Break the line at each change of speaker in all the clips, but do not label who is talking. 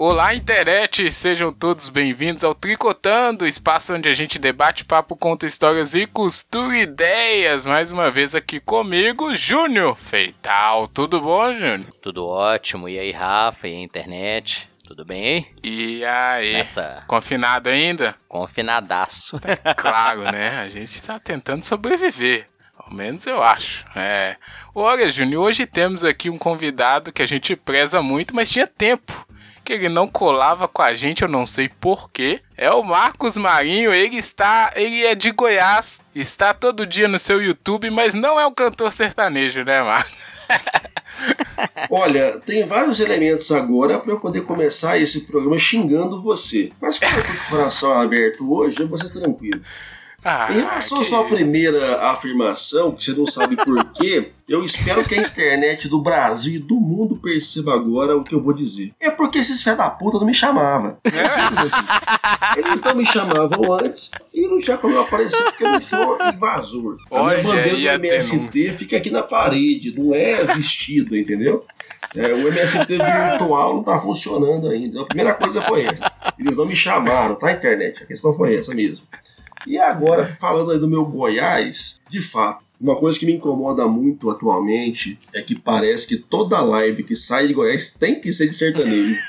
Olá, internet! Sejam todos bem-vindos ao Tricotando, espaço onde a gente debate, papo, conta histórias e costura ideias. Mais uma vez aqui comigo, Júnior Feital. Tudo bom, Júnior?
Tudo ótimo. E aí, Rafa? E a internet? Tudo bem?
E aí?
Nessa...
Confinado ainda?
Confinadaço.
Tá claro, né? A gente tá tentando sobreviver. Ao menos eu acho. É. Olha, Júnior, hoje temos aqui um convidado que a gente preza muito, mas tinha tempo que ele não colava com a gente, eu não sei porquê. É o Marcos Marinho, ele está. Ele é de Goiás, está todo dia no seu YouTube, mas não é um cantor sertanejo, né, Marcos?
Olha, tem vários elementos agora para eu poder começar esse programa xingando você. Mas como eu tô com o coração aberto hoje, eu vou ser tranquilo. Ah, em relação à sua primeira afirmação, que você não sabe por quê, eu espero que a internet do Brasil e do mundo perceba agora o que eu vou dizer. É porque esses fé da puta não me chamavam. É simples assim. Eles não me chamavam antes e não tinha como eu aparecer porque eu não sou invasor. A minha bandeira do MST fica aqui na parede, não é vestida, entendeu? É, o MST virtual não tá funcionando ainda. A primeira coisa foi essa. Eles não me chamaram, tá, internet? A questão foi essa mesmo. E agora, falando aí do meu Goiás, de fato, uma coisa que me incomoda muito atualmente é que parece que toda live que sai de Goiás tem que ser de sertanejo.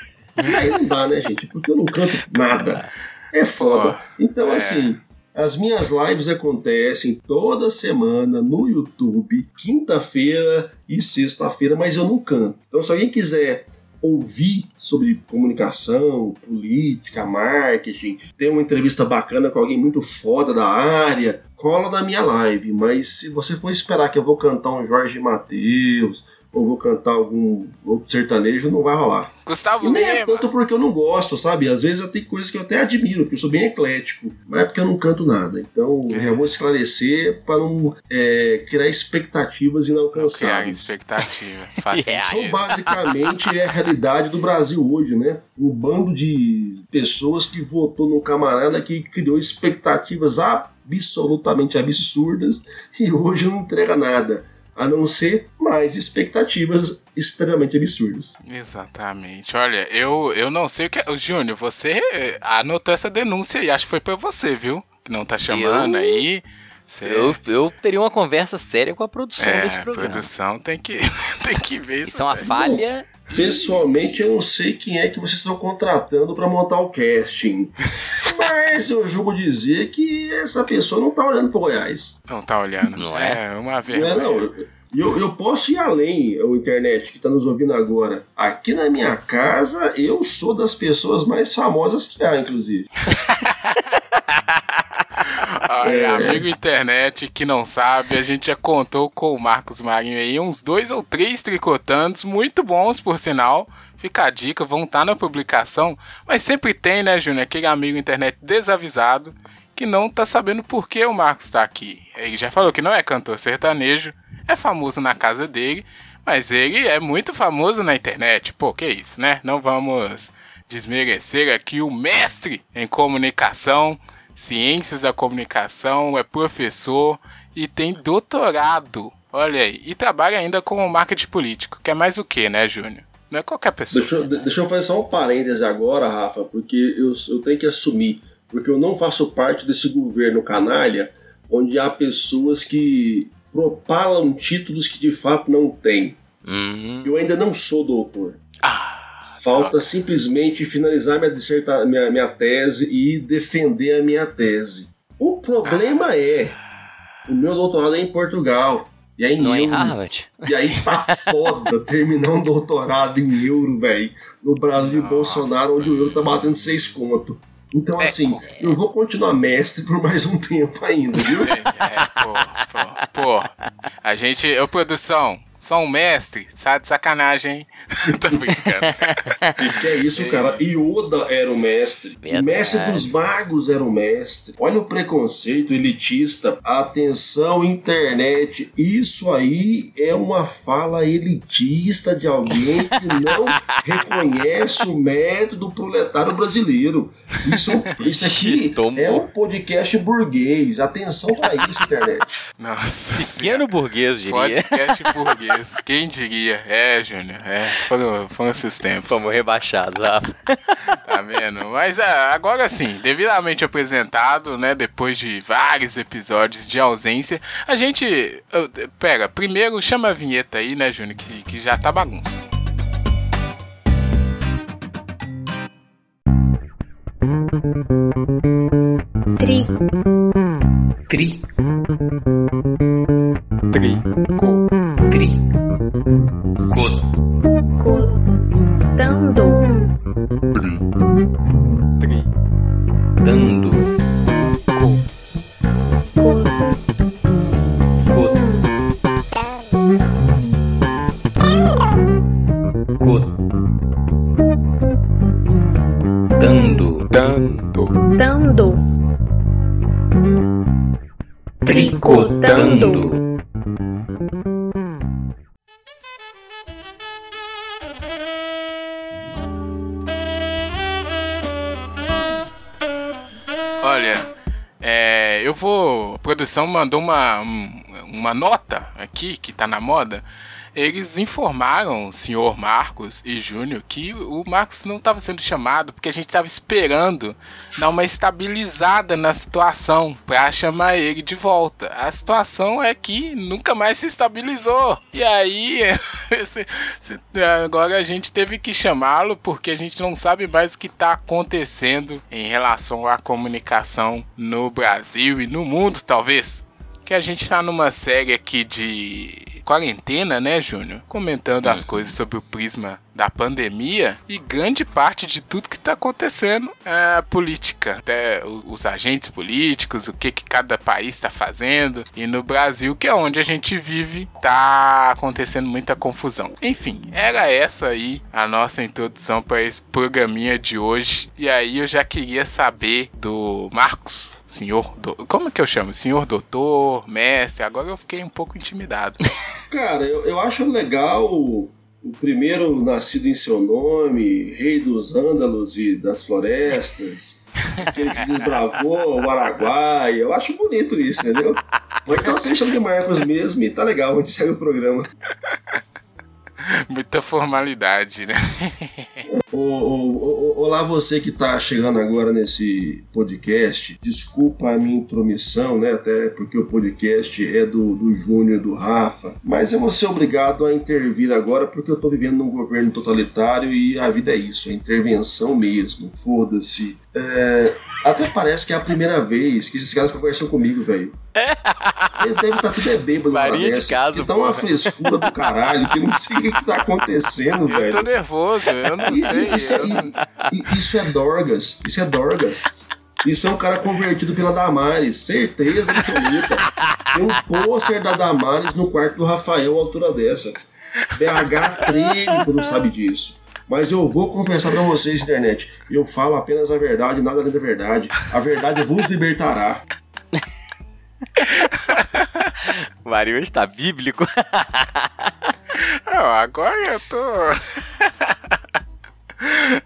E aí não dá, né, gente? Porque eu não canto nada. É foda. Então, é. assim, as minhas lives acontecem toda semana no YouTube, quinta-feira e sexta-feira, mas eu não canto. Então, se alguém quiser ouvir sobre comunicação, política, marketing, ter uma entrevista bacana com alguém muito foda da área, cola na minha live. Mas se você for esperar que eu vou cantar um Jorge Mateus, ou vou cantar algum outro sertanejo, não vai rolar.
Gustavo
e nem é tanto porque eu não gosto, sabe? Às vezes tem coisas que eu até admiro, porque eu sou bem eclético, mas é porque eu não canto nada. Então, é. já vou esclarecer para não é, criar expectativas inalcançáveis. Criar
expectativas,
Então, basicamente, é a realidade do Brasil hoje, né? Um bando de pessoas que votou num camarada que criou expectativas absolutamente absurdas e hoje não entrega nada a não ser mais expectativas extremamente absurdas.
Exatamente. Olha, eu, eu não sei o que. É... Júnior, você anotou essa denúncia e acho que foi pra você, viu? Que não tá chamando eu... aí.
Você... Eu, eu teria uma conversa séria com a produção
é,
desse programa.
A produção tem que, tem que ver isso.
Isso é uma falha.
Bom, pessoalmente, eu não sei quem é que vocês estão contratando para montar o casting. Mas eu julgo dizer que essa pessoa não tá olhando pro Goiás.
Não tá olhando. Não é? É uma vergonha.
Não é, não. Eu, eu posso ir além, o internet que está nos ouvindo agora. Aqui na minha casa, eu sou das pessoas mais famosas que há, inclusive.
Olha, é. amigo internet que não sabe, a gente já contou com o Marcos Marinho aí uns dois ou três tricotantes, muito bons por sinal. Fica a dica, vão estar tá na publicação. Mas sempre tem, né, Júnior, aquele amigo internet desavisado que não tá sabendo por que o Marcos está aqui. Ele já falou que não é cantor sertanejo, é famoso na casa dele, mas ele é muito famoso na internet. Pô, que isso, né? Não vamos desmerecer aqui o mestre em comunicação, ciências da comunicação, é professor e tem doutorado. Olha aí, e trabalha ainda como marketing político, que é mais o que, né, Júnior? Não é qualquer pessoa.
Deixa eu, deixa eu fazer só um parêntese agora, Rafa, porque eu, eu tenho que assumir, porque eu não faço parte desse governo canalha onde há pessoas que propalam títulos que de fato não têm.
Uhum.
Eu ainda não sou doutor.
Ah,
Falta tá. simplesmente finalizar minha, disserta, minha, minha tese e defender a minha tese. O problema ah. é, o meu doutorado é em Portugal. E aí,
não
é
euro. Harvard.
E aí tá foda terminar um doutorado em euro, velho. No Brasil de Bolsonaro, onde o euro tá batendo seis conto. Então, é, assim, eu vou continuar mestre por mais um tempo ainda, viu? É,
é pô, pô, pô. A gente, eu, produção, só um mestre? Sabe de sacanagem, hein? Tô brincando.
E que é isso, cara? Yoda era o mestre. Verdade. O mestre dos magos era o mestre. Olha o preconceito elitista. Atenção, internet. Isso aí é uma fala elitista de alguém que não reconhece o método proletário brasileiro. Isso, isso aqui é um podcast burguês. Atenção para isso, internet.
Nossa.
Pequeno burguês, diria.
Podcast burguês. Isso. Quem diria? É, Júnior. É, foram, foram esses tempos.
Fomos rebaixados, Rafa.
tá vendo? Mas é, agora sim, devidamente apresentado, né? Depois de vários episódios de ausência, a gente. Pera, primeiro chama a vinheta aí, né, Júnior? Que, que já tá bagunça.
Tri.
Tri. Tri. Co.
Cotando.
Tri. Dando.
Mandou uma, uma nota aqui que tá na moda eles informaram o senhor Marcos e Júnior que o Marcos não estava sendo chamado porque a gente estava esperando dar uma estabilizada na situação para chamar ele de volta. A situação é que nunca mais se estabilizou. E aí, agora a gente teve que chamá-lo porque a gente não sabe mais o que está acontecendo em relação à comunicação no Brasil e no mundo, talvez. Que a gente está numa série aqui de quarentena, né, Júnior? Comentando as coisas sobre o prisma da pandemia e grande parte de tudo que está acontecendo é política, até os, os, agentes políticos, o que, que cada país está fazendo e no Brasil, que é onde a gente vive, tá acontecendo muita confusão. Enfim, era essa aí a nossa introdução para esse programinha de hoje. E aí eu já queria saber do Marcos, senhor, do, como é que eu chamo? Senhor doutor, mestre, agora eu fiquei um pouco intimidado.
Cara, eu, eu acho legal o primeiro nascido em seu nome, rei dos ândalos e das florestas, aquele que desbravou o Araguaia. Eu acho bonito isso, entendeu? Ou então você chama de Marcos mesmo e tá legal, a gente segue o programa.
Muita formalidade, né?
Olá, você que está chegando agora nesse podcast. Desculpa a minha intromissão, né? Até porque o podcast é do, do Júnior e do Rafa. Mas eu vou ser obrigado a intervir agora porque eu estou vivendo num governo totalitário e a vida é isso, é intervenção mesmo. Foda-se. É, até parece que é a primeira vez que esses caras conversam comigo, velho. Eles devem estar tá tudo é bêbado
Maria de casa,
que tá uma frescura do caralho, que não sei o que, tá acontecendo,
eu
velho.
Eu tô nervoso, eu não e, sei.
Isso,
eu...
É, isso é Dorgas, isso é Dorgas. Isso é um cara convertido pela Damares, certeza absoluta. Tem um pôster da Damares no quarto do Rafael, à altura dessa. BH treme quando sabe disso. Mas eu vou confessar para vocês, internet. Eu falo apenas a verdade, nada além da verdade. A verdade vos libertará.
Mario está bíblico.
Não, agora eu tô.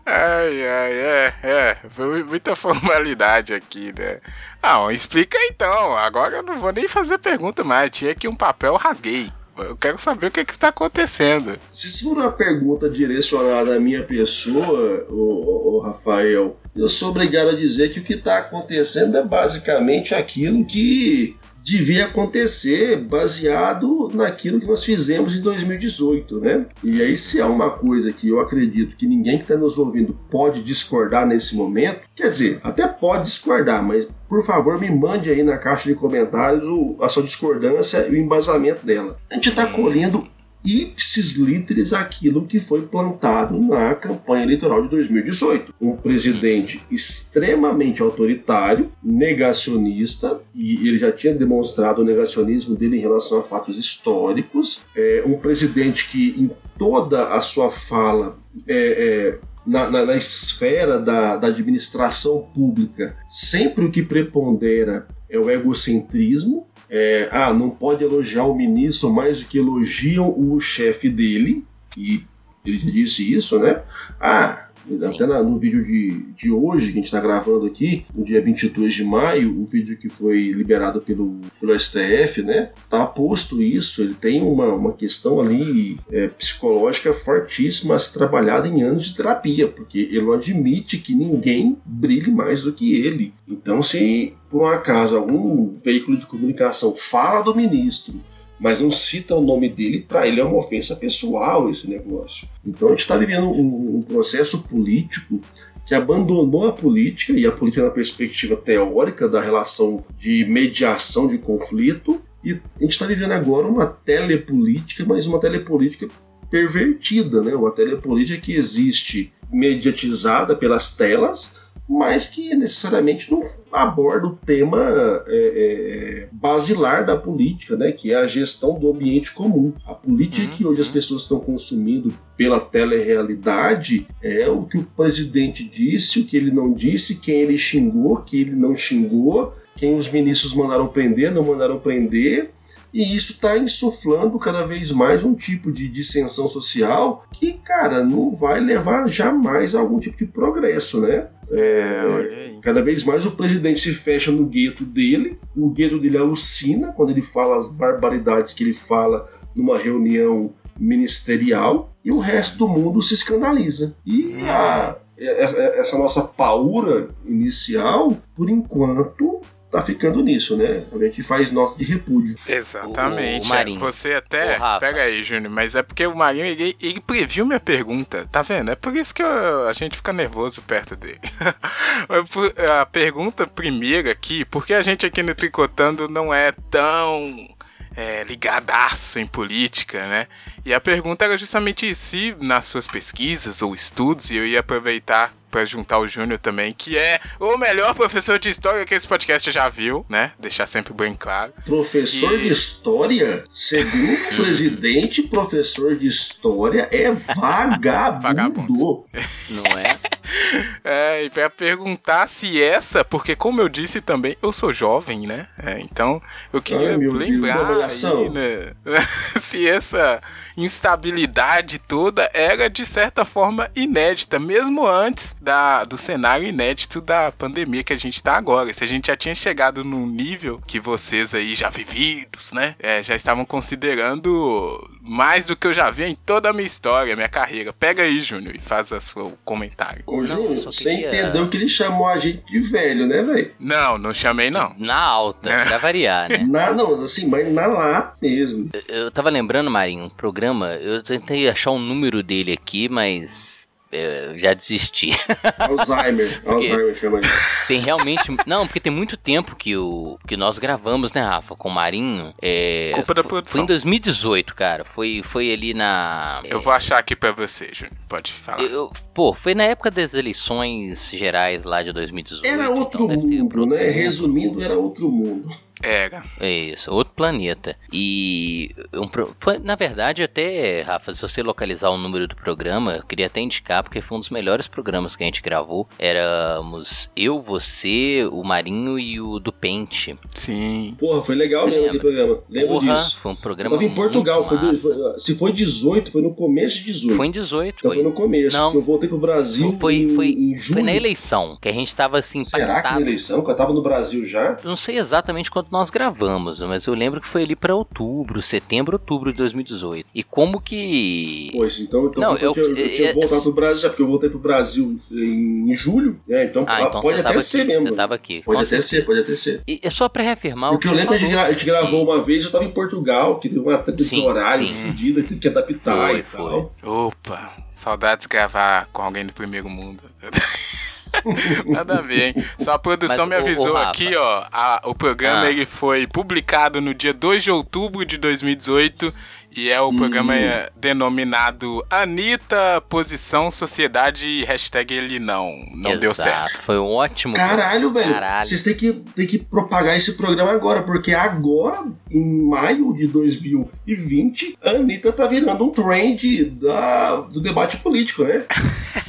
Ai, ai, é, é, muita formalidade aqui, né? Não, explica então, agora eu não vou nem fazer pergunta mais, tinha aqui um papel, rasguei. Eu quero saber o que está acontecendo.
Se for uma pergunta direcionada à minha pessoa, o, Rafael, eu sou obrigado a dizer que o que está acontecendo é basicamente aquilo que devia acontecer baseado naquilo que nós fizemos em 2018, né? E aí, se há uma coisa que eu acredito que ninguém que está nos ouvindo pode discordar nesse momento, quer dizer, até pode discordar, mas por favor me mande aí na caixa de comentários a sua discordância e o embasamento dela. A gente está colhendo ipsis literis aquilo que foi plantado na campanha eleitoral de 2018. Um presidente extremamente autoritário, negacionista, e ele já tinha demonstrado o negacionismo dele em relação a fatos históricos. É um presidente que, em toda a sua fala, é, é, na, na, na, esfera da, da administração pública, sempre o que prepondera é o egocentrismo, é, ah, não pode elogiar o ministro mais do que elogiam o chefe dele, e ele já disse isso, né? Ah, Até na, no vídeo de, de hoje, que a gente está gravando aqui, no dia 22 de maio, o vídeo que foi liberado pelo, pelo STF, né? Tá posto isso, ele tem uma, uma questão ali é, psicológica fortíssima a ser trabalhada em anos de terapia, porque ele não admite que ninguém brilhe mais do que ele. Então, se por um acaso algum veículo de comunicação fala do ministro mas não cita o nome dele, para ele é uma ofensa pessoal esse negócio. Então a gente está vivendo um, um, processo político que abandonou a política e a política na perspectiva teórica da relação de mediação de conflito e a gente está vivendo agora uma telepolítica, mas uma telepolítica pervertida, né? Uma telepolítica que existe mediatizada pelas telas, mas que necessariamente não aborda o tema é, é, basilar da política, né, que é a gestão do ambiente comum. A política uhum. que hoje as pessoas estão consumindo pela telerealidade é o que o presidente disse, o que ele não disse, quem ele xingou, quem ele não xingou, quem os ministros mandaram prender, não mandaram prender, e isso está insuflando cada vez mais um tipo de dissensão social que, cara, não vai levar jamais a algum tipo de progresso, né? É, cada vez mais o presidente se fecha no gueto dele, o gueto dele alucina quando ele fala as barbaridades que ele fala numa reunião ministerial e o resto do mundo se escandaliza. E a, essa nossa paura inicial, por enquanto, tá ficando nisso, né? A gente faz nota de repúdio.
Exatamente. O, o Marinho. Você até. Pega aí, Júnior, mas é porque o Marinho ele, ele, previu minha pergunta, tá vendo? É por isso que eu, a gente fica nervoso perto dele. a pergunta primeira aqui, porque a gente aqui no Tricotando não é tão é, ligadaço em política, né? E a pergunta era justamente se nas suas pesquisas ou estudos, e eu ia aproveitar para juntar o Júnior também, que é o melhor professor de história que esse podcast já viu, né? Deixar sempre bem claro.
Professor e... de história? Segundo o presidente, professor de história é vagabundo. vagabundo.
Não é?
É, e pra perguntar se essa, porque como eu disse também, eu sou jovem, né? É, então eu queria Ai, lembrar Deus, aí, né? se essa instabilidade toda era de certa forma inédita, mesmo antes da, do cenário inédito da pandemia que a gente tá agora. Se a gente já tinha chegado num nível que vocês aí já vividos, né? É, já estavam considerando mais do que eu já vi em toda a minha história, minha carreira. Pega aí, Júnior, e faz o seu comentário.
Ô, Júnior, você queria... entendeu que ele chamou a gente de velho, né, velho?
Não, não chamei, não.
Na alta, é. pra variar, né?
Na, não, assim, mas na lata mesmo.
Eu, eu tava lembrando, Marinho, um programa, eu tentei achar o um número dele aqui, mas eu já desisti.
Alzheimer, Alzheimer chama isso.
Tem realmente. Não, porque tem muito tempo que, o, que nós gravamos, né, Rafa, com o Marinho. É,
Culpa da produção.
Foi em 2018, cara. Foi, foi ali na.
Eu vou achar aqui pra você, Júnior. Pode falar.
Eu, pô, foi na época das eleições gerais lá de 2018.
Era outro então mundo, né? Resumindo, era outro mundo.
Era.
É isso, outro planeta. E um, foi, na verdade, até, Rafa, se você localizar o número do programa, eu queria até indicar, porque foi um dos melhores programas que a gente gravou. Éramos eu, você, o Marinho e o do Pente.
Sim.
Porra, foi legal mesmo aquele programa. Lembro Porra, disso.
Foi um programa.
Eu tava em Portugal, foi, do, foi, se foi 18, foi no começo de 18.
Foi em 18.
Então foi, foi no começo. Não. Eu voltei pro Brasil.
Foi, em, foi, em julho. foi na eleição, que a gente tava assim.
Será que na eleição? Que eu tava no Brasil já?
Eu não sei exatamente quando nós gravamos, mas eu lembro que foi ali para outubro, setembro, outubro de 2018. E como que.
Pois, então, então não, eu, eu, eu tinha é, voltado pro Brasil, já porque eu voltei pro Brasil em julho, é, então, ah, então pode até ser
aqui,
mesmo.
Você tava aqui.
Pode até certeza. ser, pode até ser.
E é só pra reafirmar
Porque
o
que eu lembro que a gente gravou uma vez, eu tava em Portugal, que teve uma treta de horário fodida, teve que adaptar foi, e tal.
Opa, saudades de gravar com alguém do primeiro mundo. Nada a ver, hein? Só a produção Mas, me avisou aqui, ó. A, o programa ah. ele foi publicado no dia 2 de outubro de 2018 e é o hum. programa é denominado Anitta, Posição, Sociedade e hashtag ele não. Não Exato. deu certo.
Foi um ótimo.
Caralho, velho. Caralho. Vocês têm que, têm que propagar esse programa agora, porque agora, em maio de 2020, a Anitta tá virando um trend da, do debate político, né?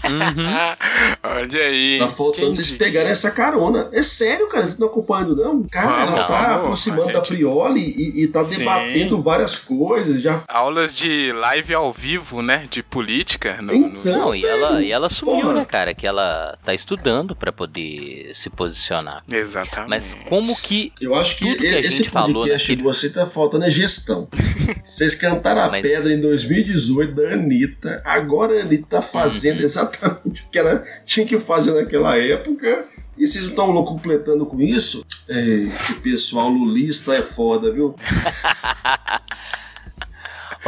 uhum. Olha aí.
Tá faltando vocês pegarem essa carona. É sério, cara, vocês não acompanhando, não? Cara, ela
Não,
tá
não,
aproximando
a
da
gente-
Prioli e, e tá
Sim.
debatendo várias coisas. Já
Aulas de live ao vivo, né? De política. No, no-
Então,
Não, e ela, e ela assumiu,
Porra.
né, cara, que ela tá estudando pra poder se posicionar.
Exatamente.
Mas como que.
Eu acho que,
Tudo que a
esse
gente falou
podcast de
naquele-
você tá faltando é gestão. Vocês cantaram a
Mas-
pedra em 2018 da Anitta. Agora a Anitta tá fazendo
Uhum.
exatamente o que ela tinha que fazer naquela época. E vocês não estão completando com isso? É, esse pessoal lulista é foda, viu?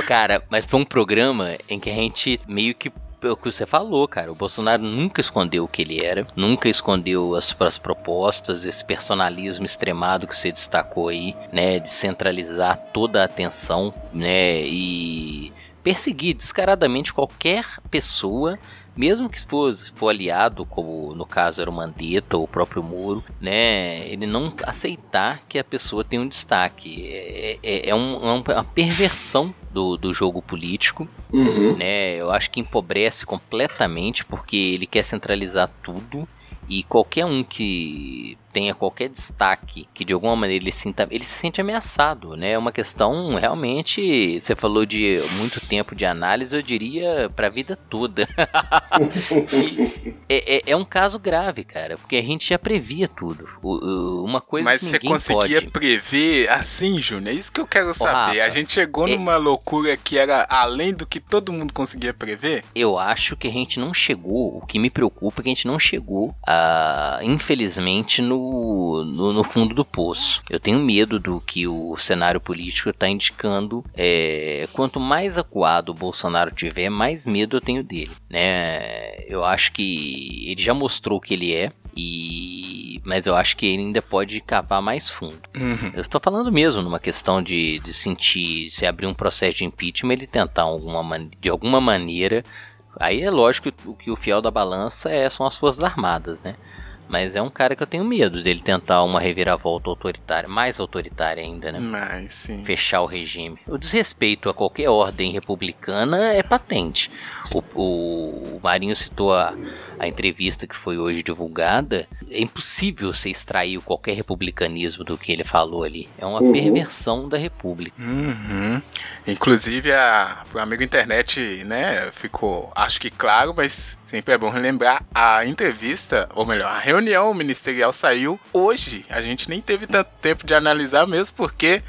Cara, mas foi um programa em que a gente meio que. é O que você falou, cara. O Bolsonaro nunca escondeu o que ele era, nunca escondeu as, as propostas, esse personalismo extremado que você destacou aí, né? De centralizar toda a atenção, né? E perseguir descaradamente qualquer pessoa mesmo que fosse for aliado, como no caso era o Mandetta ou o próprio Moro, né, ele não aceitar que a pessoa tem um destaque. É, é, é um- é um- uma perversão do, do jogo político,
Uhum.
né? Eu acho que empobrece completamente porque ele quer centralizar tudo e qualquer um que tenha qualquer destaque, que de alguma maneira ele, sinta, ele se sente ameaçado, né? É uma questão realmente, você falou de muito tempo de análise, eu diria pra vida toda. É, é- é um caso grave, cara, porque a gente já previa tudo. O- o- uma coisa
Mas
que
você
ninguém
conseguia
pode.
prever assim, Júnior? É isso que eu quero saber.
Rafa,
a gente chegou
é-
numa loucura que era além do que todo mundo conseguia prever?
Eu acho que a gente não chegou. O que me preocupa é que a gente não chegou, a, infelizmente, no, no, no fundo do poço. Eu tenho medo do que o cenário político está indicando. É, quanto mais acuado o Bolsonaro tiver, mais medo eu tenho dele. Né? Eu acho que ele já mostrou o que ele é. E, mas eu acho que ele ainda pode cavar mais fundo.
Uhum.
Eu estou falando mesmo numa questão de, de sentir, se abrir um processo de impeachment, ele tentar alguma, man- de alguma maneira. Aí é lógico que o que o fiel da balança é, são as Forças Armadas, né? Mas é um cara que eu tenho medo dele tentar uma reviravolta autoritária, mais autoritária ainda, né?
Mas sim.
Fechar o regime. O desrespeito a qualquer ordem republicana é patente. O, o- o Marinho citou a, a entrevista que foi hoje divulgada. É impossível você extrair qualquer republicanismo do que ele falou ali. É uma
Uhum.
perversão da república.
Uhum. Inclusive, a, pro amigo internet, né, ficou, acho que claro, mas sempre é bom relembrar, a entrevista, ou melhor, a reunião ministerial saiu hoje. A gente nem teve tanto tempo de analisar mesmo, porque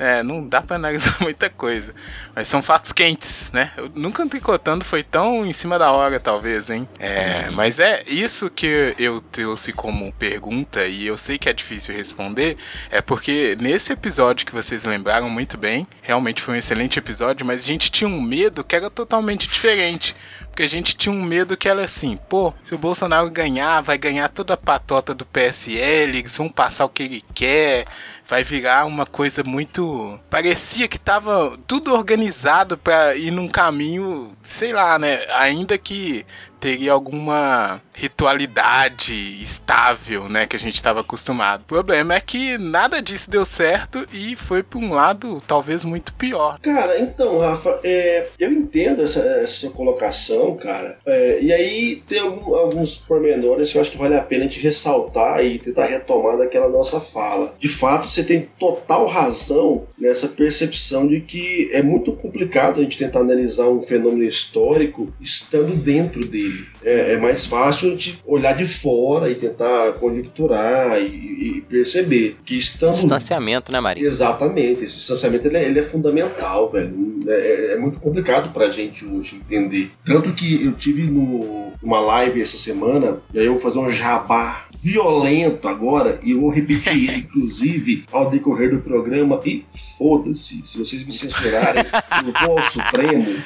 é, não dá pra analisar muita coisa. Mas são fatos quentes, né? Eu nunca tricotando foi tão em cima da hora, talvez, hein? É, mas é isso que eu trouxe como pergunta, e eu sei que é difícil responder, é porque nesse episódio que vocês lembraram muito bem, realmente foi um excelente episódio, mas a gente tinha um medo que era totalmente diferente. Porque a gente tinha um medo que era assim, pô, se o Bolsonaro ganhar, vai ganhar toda a patota do PSL, eles vão passar o que ele quer, vai virar uma coisa muito. Parecia que tava tudo organizado pra ir num caminho, sei lá, né? Ainda que teria alguma ritualidade estável, né, que a gente estava acostumado. O problema é que nada disso deu certo e foi para um lado talvez muito pior.
Cara, então, Rafa, é, eu entendo essa, essa colocação, cara. É, e aí tem algum- alguns pormenores que eu acho que vale a pena a gente ressaltar e tentar retomar daquela nossa fala. De fato, você tem total razão nessa percepção de que é muito complicado a gente tentar analisar um fenômeno histórico estando dentro dele. É, é mais fácil a gente olhar de fora e tentar conjecturar e, e perceber que estando
Distanciamento, né, Marinho?
Exatamente, esse distanciamento ele é, ele é fundamental, velho. É, é muito complicado pra gente hoje entender. Tanto que eu tive no, numa live essa semana, e aí eu vou fazer um jabá violento agora, e eu vou repetir ele, inclusive, ao decorrer do programa. E foda-se, se vocês me censurarem, eu vou ao Supremo.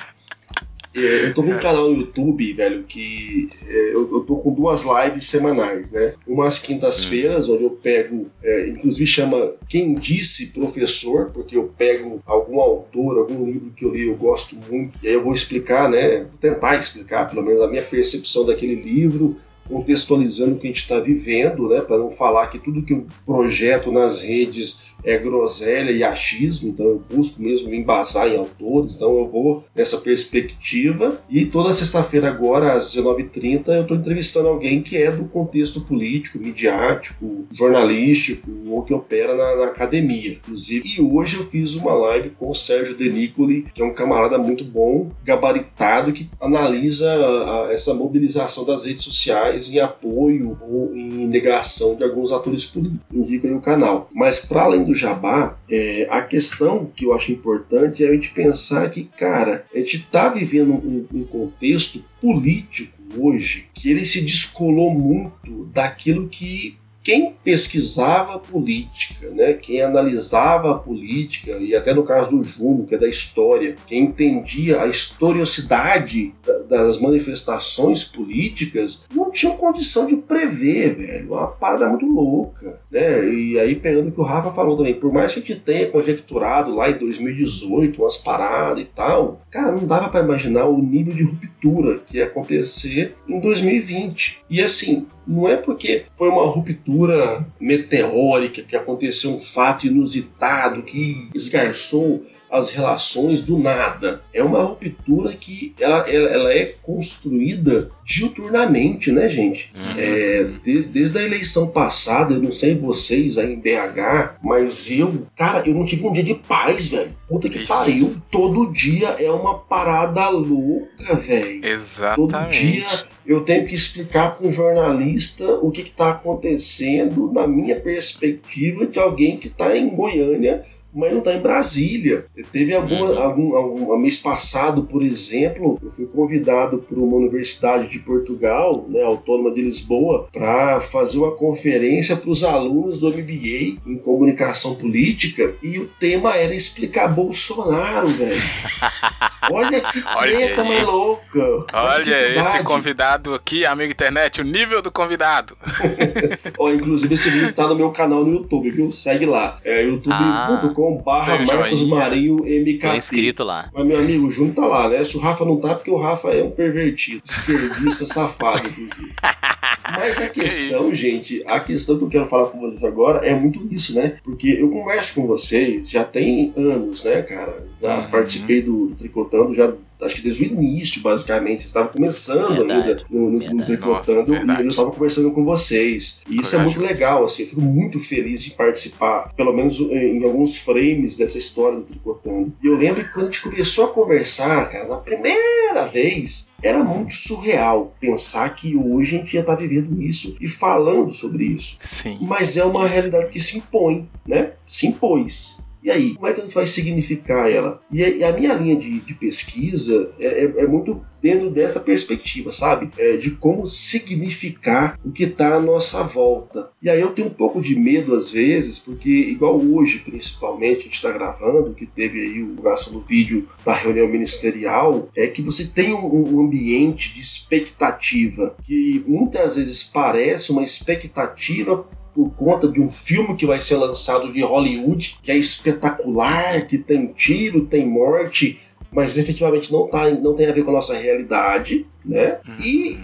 É, eu tô com um canal no YouTube, velho, que é, eu, eu tô com duas lives semanais, né? Umas quintas-feiras, onde eu pego, é, inclusive chama Quem Disse Professor, porque eu pego algum autor, algum livro que eu li, eu gosto muito, e aí eu vou explicar, né? Vou tentar explicar, pelo menos, a minha percepção daquele livro, contextualizando o que a gente está vivendo, né? Para não falar que tudo que eu projeto nas redes é groselha e achismo, então eu busco mesmo me embasar em autores, então eu vou nessa perspectiva. E toda sexta-feira, agora, às 19h30, eu estou entrevistando alguém que é do contexto político, midiático, jornalístico ou que opera na, na academia, inclusive. E hoje eu fiz uma live com o Sérgio Denicoli, que é um camarada muito bom, gabaritado, que analisa a, a, essa mobilização das redes sociais em apoio ou em negação de alguns atores políticos. Indico aí o canal. Mas para além do jabá, é, a questão que eu acho importante é a gente pensar que, cara, a gente está vivendo um, um contexto político hoje que ele se descolou muito daquilo que quem pesquisava política, né, quem analisava a política, e até no caso do Júnior, que é da história, quem entendia a historiosidade das manifestações políticas, não tinha condição de prever, velho. Uma parada muito louca, né? E aí, pegando o que o Rafa falou também, por mais que a gente tenha conjecturado lá em 2018 umas paradas e tal, cara, não dava para imaginar o nível de ruptura que ia acontecer em 2020. E assim, não é porque foi uma ruptura meteórica, que aconteceu um fato inusitado que esgarçou as relações do nada. É uma ruptura que ela, ela, ela é construída diuturnamente, né, gente? Uhum. É, de, desde a eleição passada, eu não sei vocês aí em BH, mas eu, cara, eu não tive um dia de paz, velho. Puta que Isso. pariu. Todo dia é uma parada louca, velho.
Exatamente.
Todo dia eu tenho que explicar para um jornalista o que está acontecendo na minha perspectiva de alguém que está em Goiânia mas não está em Brasília. Teve alguma, uhum. algum, algum mês passado, por exemplo, eu fui convidado por uma universidade de Portugal, né, autônoma de Lisboa, para fazer uma conferência para os alunos do MBA em comunicação política e o tema era explicar Bolsonaro, velho. Olha que treta mais louca.
Olha esse convidado aqui, amigo internet, o nível do convidado.
Ó, inclusive esse vídeo tá no meu canal no YouTube, viu? Segue lá. É youtube.com youtube.com barra Marcos Marinho MKT. Tô
inscrito lá.
Mas meu amigo, tá lá, né? Se o Rafa não tá, porque o Rafa é um pervertido, esquerdista, safado, inclusive. Mas a questão, que gente, a questão que eu quero falar com vocês agora é muito isso, né? Porque eu converso com vocês já tem anos, né, cara? Uhum. participei do, do Tricotando já acho que desde o início, basicamente. Estava começando ainda no, no, no Tricotando e eu estava conversando com vocês. E isso é muito legal, assim. Eu fico muito feliz de participar, pelo menos em, em alguns frames dessa história do Tricotando. E eu lembro que quando a gente começou a conversar, cara, na primeira vez, era muito surreal pensar que hoje a gente ia estar tá vivendo isso e falando sobre isso.
Sim.
Mas é uma realidade que se impõe, né? Se impôs. E aí, como é que a gente vai significar ela? E a minha linha de, de pesquisa é, é, é, muito dentro dessa perspectiva, sabe? É, de como significar o que está à nossa volta. E aí eu tenho um pouco de medo às vezes, porque igual hoje, principalmente, a gente está gravando, que teve aí o graça no vídeo da reunião ministerial, é que você tem um, um ambiente de expectativa que muitas vezes parece uma expectativa por conta de um filme que vai ser lançado de Hollywood, que é espetacular, que tem tiro, tem morte, mas efetivamente não, tá, não tem a ver com a nossa realidade, né? E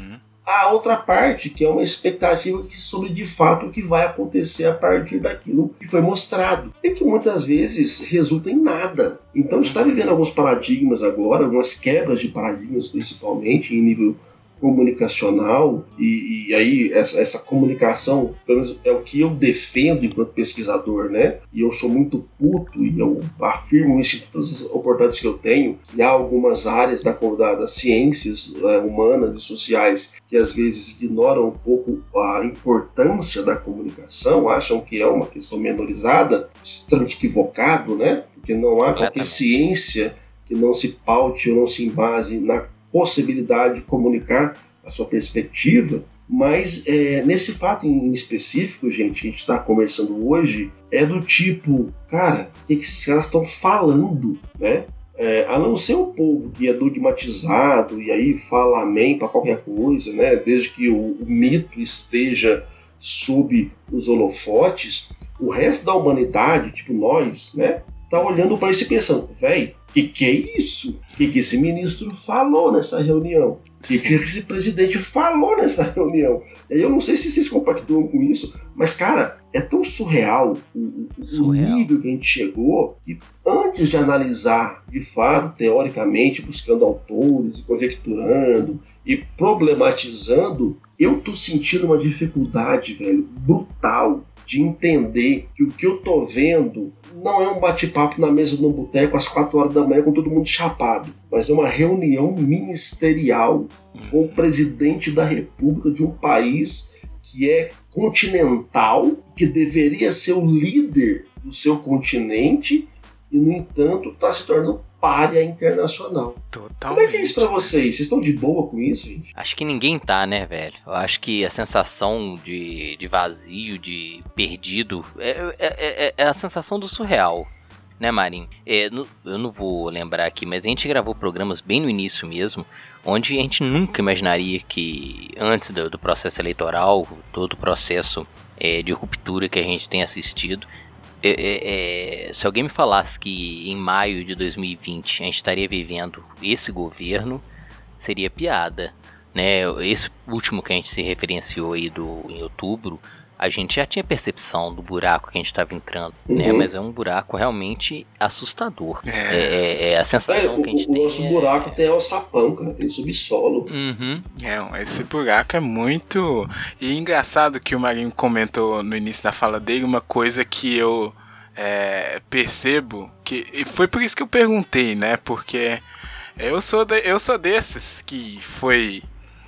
a outra parte, que é uma expectativa sobre de fato o que vai acontecer a partir daquilo que foi mostrado, e que muitas vezes resulta em nada. Então está vivendo alguns paradigmas agora, algumas quebras de paradigmas principalmente em nível comunicacional e, e aí essa, essa, comunicação, pelo menos é o que eu defendo enquanto pesquisador, né? E eu sou muito puto e eu afirmo isso em todas as oportunidades que eu tenho, que há algumas áreas da, da das ciências é, humanas e sociais que às vezes ignoram um pouco a importância da comunicação, acham que é uma questão menorizada, extremamente equivocado, né? Porque não há qualquer ciência que não se paute ou não se embase na possibilidade de comunicar a sua perspectiva, mas é, nesse fato em específico, gente, que a gente está conversando hoje, é do tipo, cara, o que, que esses caras estão falando, né? É, a não ser o povo que é dogmatizado e aí fala amém para qualquer coisa, né? Desde que o, o mito esteja sob os holofotes, o resto da humanidade, tipo nós, né? Tá olhando para isso e pensando, velho, que que é isso? Que, que esse ministro falou nessa reunião? O que, que esse presidente falou nessa reunião? Eu não sei se vocês compactuam com isso, mas, cara, é tão surreal o, surreal. o, nível que a gente chegou que antes de analisar de fato, teoricamente, buscando autores e conjecturando e problematizando, eu tô sentindo uma dificuldade, velho, brutal de entender que o que eu tô vendo não é um bate-papo na mesa de um boteco às 4 horas da manhã com todo mundo chapado, mas é uma reunião ministerial com o presidente da república de um país que é continental, que deveria ser o líder do seu continente e, no entanto, está se tornando párea internacional. Totalmente. Como é que é isso pra vocês? Vocês estão de boa com isso, gente?
Acho que ninguém tá, né, velho? Eu acho que a sensação de, de vazio, de perdido, é, é, é, é a sensação do surreal. Né, Marim? É, eu não vou lembrar aqui, mas a gente gravou programas bem no início mesmo, onde a gente nunca imaginaria que antes do, do processo eleitoral, todo o processo é, de ruptura que a gente tem assistido, é, é, é, se alguém me falasse que em maio de 2020 a gente estaria vivendo esse governo, seria piada. Né? Esse último que a gente se referenciou aí do, em outubro, a gente já tinha percepção do buraco que a gente estava entrando, né? uhum. né? Mas é um buraco realmente assustador. É, é, é a sensação é, que a gente
o,
tem.
O nosso buraco tem o sapão, cara, tem subsolo.
Uhum. É, esse buraco é muito. E engraçado que o Marinho comentou no início da fala dele uma coisa que eu é, percebo que. E foi por isso que eu perguntei, né? Porque eu sou, de, eu sou desses que foi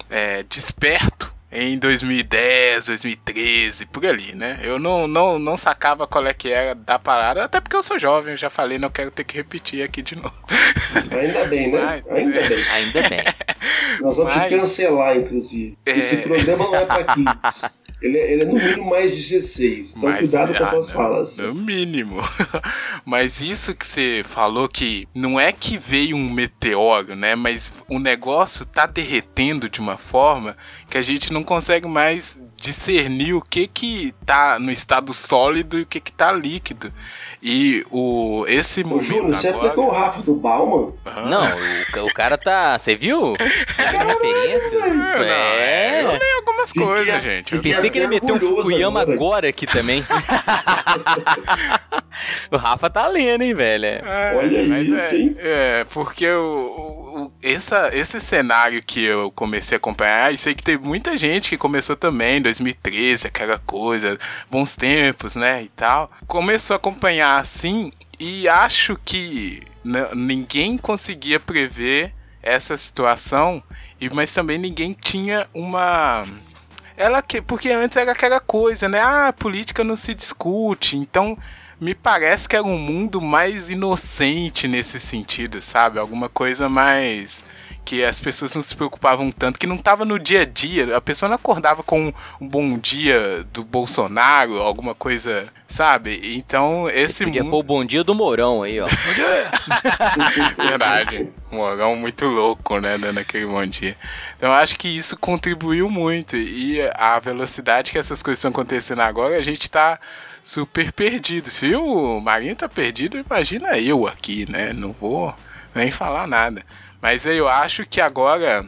é, desperto em 2010, 2013, por ali, né? Eu não, não, não sacava qual é que era da parada, até porque eu sou jovem, eu já falei, não quero ter que repetir aqui de novo.
Ainda bem, né? Mas, Ainda bem.
Ainda bem.
Nós vamos Mas... te cancelar, inclusive. É... Esse programa não é pra kids. Ele é, ele é, no mínimo mais 16. Então Mas, cuidado com as suas falas.
No mínimo. Mas isso que você falou que não é que veio um meteoro, né? Mas o negócio tá derretendo de uma forma que a gente não consegue mais discernir o que que tá no estado sólido e o que que tá líquido. E o esse Ô, momento Júnior,
você agora... pegou o Rafa do Bauman?
Não, o, o, cara tá... Você viu? referências?
É, é. Eu leio algumas coisas, gente.
Eu pensei que ele meteu um Fukuyama agora. agora aqui também. o Rafa tá lendo, hein, velho?
É, Olha isso,
é,
hein?
É, porque o, o, essa, esse cenário que eu comecei a acompanhar, e sei que teve muita gente que começou também em 2013, aquela coisa, bons tempos, né, e tal. Começou a acompanhar assim, e acho que ninguém conseguia prever essa situação, mas também ninguém tinha uma ela que porque antes era aquela coisa, né? Ah, política não se discute. Então, me parece que era um mundo mais inocente nesse sentido, sabe? Alguma coisa mais que as pessoas não se preocupavam tanto, que não estava no dia a dia. A pessoa não acordava com um bom dia do Bolsonaro, alguma coisa, sabe? Então, esse Você
podia
mundo...
pôr o bom dia do Mourão aí, ó.
Verdade. Mourão muito louco, né, dando aquele bom dia. Então, eu acho que isso contribuiu muito. E a velocidade que essas coisas estão acontecendo agora, a gente está super perdido. Se o Marinho tá perdido, imagina eu aqui, né? Não vou nem falar nada. Mas eu acho que agora,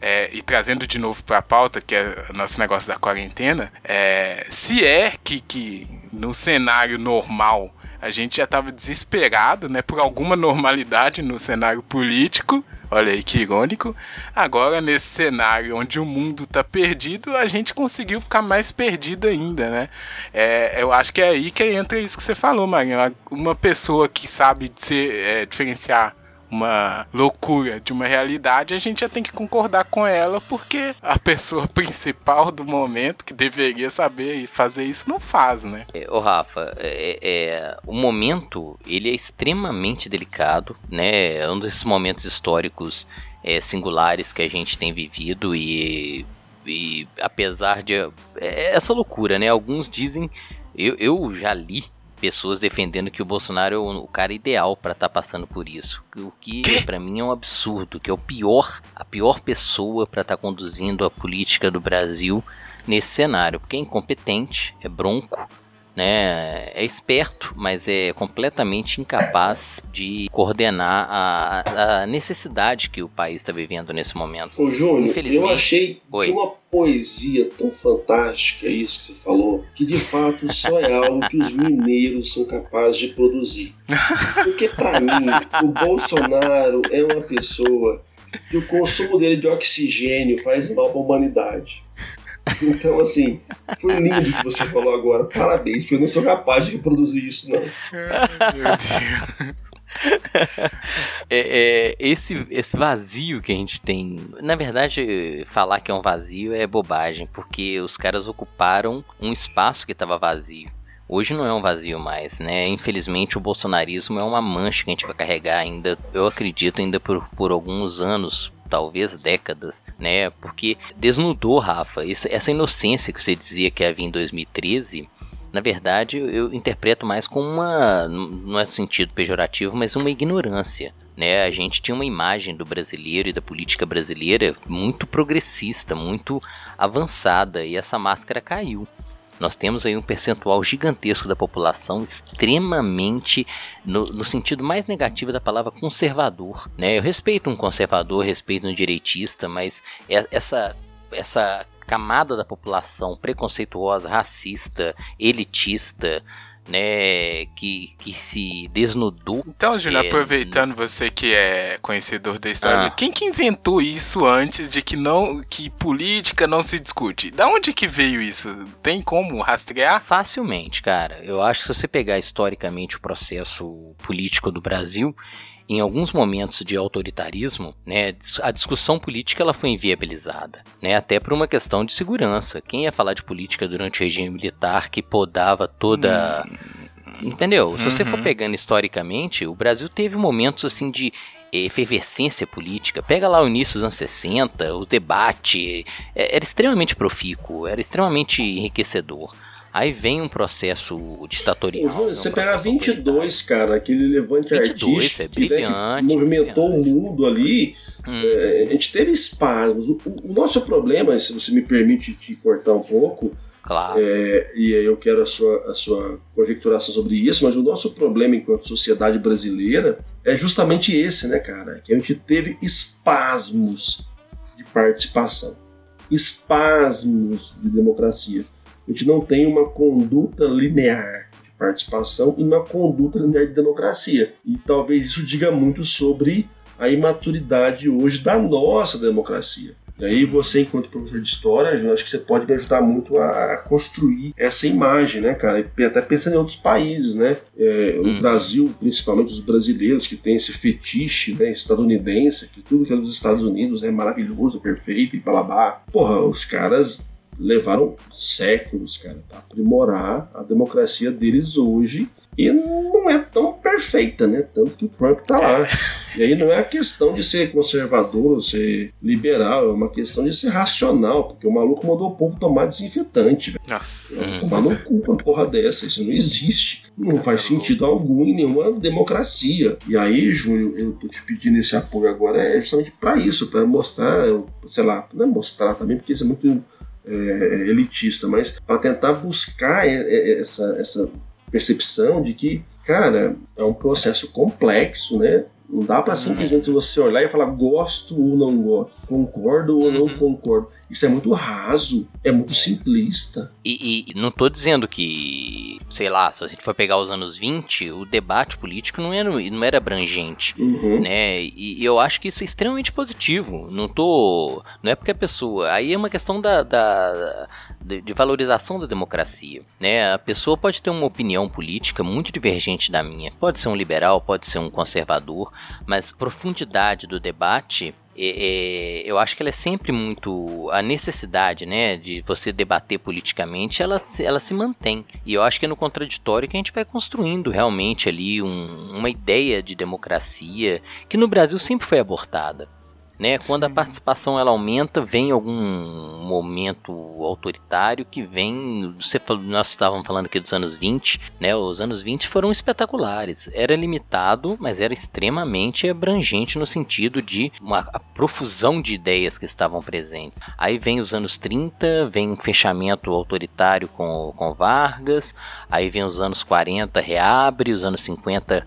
é, e trazendo de novo para a pauta, que é o nosso negócio da quarentena, é, se é que, que no cenário normal a gente já estava desesperado né, por alguma normalidade no cenário político, Olha aí que irônico. Agora, nesse cenário onde o mundo tá perdido, a gente conseguiu ficar mais perdido ainda, né? É, eu acho que é aí que entra isso que você falou, Marinho. Uma pessoa que sabe ser, é, diferenciar uma loucura de uma realidade, a gente já tem que concordar com ela, porque a pessoa principal do momento que deveria saber fazer isso não faz, né?
Ô Rafa, é, é, o momento ele é extremamente delicado, né? É um desses momentos históricos é, singulares que a gente tem vivido e, e apesar de é, essa loucura, né? Alguns dizem, eu, eu já li pessoas defendendo que o Bolsonaro é o, cara ideal para estar tá passando por isso. O que, que? para mim é um absurdo, que é o pior, a pior pessoa para estar tá conduzindo a política do Brasil nesse cenário, porque é incompetente, é bronco, né? É esperto, mas é completamente incapaz de coordenar a, a necessidade que o país está vivendo nesse momento.
Ô, Júnior, eu achei Oi. de uma poesia tão fantástica isso que você falou, que de fato só é algo que os mineiros são capazes de produzir. Porque para mim, o Bolsonaro é uma pessoa que o consumo dele de oxigênio faz mal para a humanidade. Então, assim, foi lindo que você falou agora. Parabéns, porque eu não sou capaz de reproduzir isso, não. Meu Deus.
é, é, esse, esse vazio que a gente tem. Na verdade, falar que é um vazio é bobagem, porque os caras ocuparam um espaço que estava vazio. Hoje não é um vazio mais, né? Infelizmente o bolsonarismo é uma mancha que a gente vai carregar ainda, eu acredito, ainda por, por alguns anos, talvez décadas, né? Porque desnudou, Rafa, essa inocência que você dizia que havia em 2013. Na verdade, eu interpreto mais como uma, não é sentido pejorativo, mas uma ignorância. Né? A gente tinha uma imagem do brasileiro e da política brasileira muito progressista, muito avançada, e essa máscara caiu. Nós temos aí um percentual gigantesco da população extremamente, no, no, sentido mais negativo da palavra, conservador. Né? Eu respeito um conservador, respeito um direitista, mas é, essa, essa camada da população preconceituosa, racista, elitista, né, que, que se desnudou.
Então, Júnior, é, aproveitando você que é conhecedor da história, ah. quem que inventou isso antes de que não que política não se discute? Da onde que veio isso? Tem como rastrear?
Facilmente, cara. Eu acho que se você pegar historicamente o processo político do Brasil, em alguns momentos de autoritarismo, né, a discussão política ela foi inviabilizada, né, até por uma questão de segurança. Quem ia falar de política durante o regime militar que podava toda. Hum. Entendeu? Uhum. Se você for uhum. pegando historicamente, o Brasil teve momentos assim de efervescência política. Pega lá o início dos anos 60, o debate é, era extremamente profícuo, era extremamente enriquecedor. Aí vem um processo ditatorial. Né,
você um pega 22, cara, aquele levante 22, artístico
é brilhante,
né, que movimentou brilhante. o mundo ali. Hum. É, a gente teve espasmos. O, o, nosso problema, se você me permite te cortar um pouco,
Claro.
É, e eu quero a sua, a sua conjecturação sobre isso, mas o nosso problema enquanto sociedade brasileira é justamente esse, né, cara? Que a gente teve espasmos de participação, espasmos de democracia a gente não tem uma conduta linear de participação e uma conduta linear de democracia. E talvez isso diga muito sobre a imaturidade hoje da nossa democracia. E aí você, enquanto professor de história, eu acho que você pode me ajudar muito a, construir essa imagem, né, cara? E até pensando em outros países, né? É, hum. O Brasil, principalmente os brasileiros, que tem esse fetiche né, estadunidense, que tudo que é dos Estados Unidos é maravilhoso, perfeito e blá. Porra, os caras levaram séculos, cara, para aprimorar a democracia deles hoje e não é tão perfeita, né? Tanto que o Trump tá lá. E aí não é a questão de ser conservador ou ser liberal, é uma questão de ser racional, porque o maluco mandou o povo tomar desinfetante, velho.
Nossa.
Tomar no cu uma porra dessa, isso não existe. Não faz sentido algum em nenhuma democracia. E aí, Júnior, eu tô te pedindo esse apoio agora é justamente para isso, para mostrar, sei lá, não é mostrar também, porque isso é muito é, elitista, mas para tentar buscar essa, essa percepção de que, cara, é um processo complexo, né? Não dá para simplesmente você olhar e falar gosto ou não gosto, concordo ou não uhum. concordo. Isso é muito raso, é muito simplista.
E, e, não tô dizendo que, sei lá, se a gente for pegar os anos 20, o debate político não era, não era abrangente, uhum. né? E, e, eu acho que isso é extremamente positivo. Não tô... Não é porque a pessoa... Aí é uma questão da, da de, valorização da democracia, né? A pessoa pode ter uma opinião política muito divergente da minha. Pode ser um liberal, pode ser um conservador, mas profundidade do debate é, é, eu acho que ela é sempre muito a necessidade, né, de você debater politicamente, ela, ela se mantém. E eu acho que é no contraditório que a gente vai construindo realmente ali um, uma ideia de democracia que no Brasil sempre foi abortada. Né? Quando a participação ela aumenta, vem algum momento autoritário que vem. Você, nós estávamos falando aqui dos anos 20, né? Os anos 20 foram espetaculares. Era limitado, mas era extremamente abrangente no sentido de uma profusão de ideias que estavam presentes. Aí vem os anos 30, vem um fechamento autoritário com, com Vargas, aí vem os anos 40, reabre, os anos 50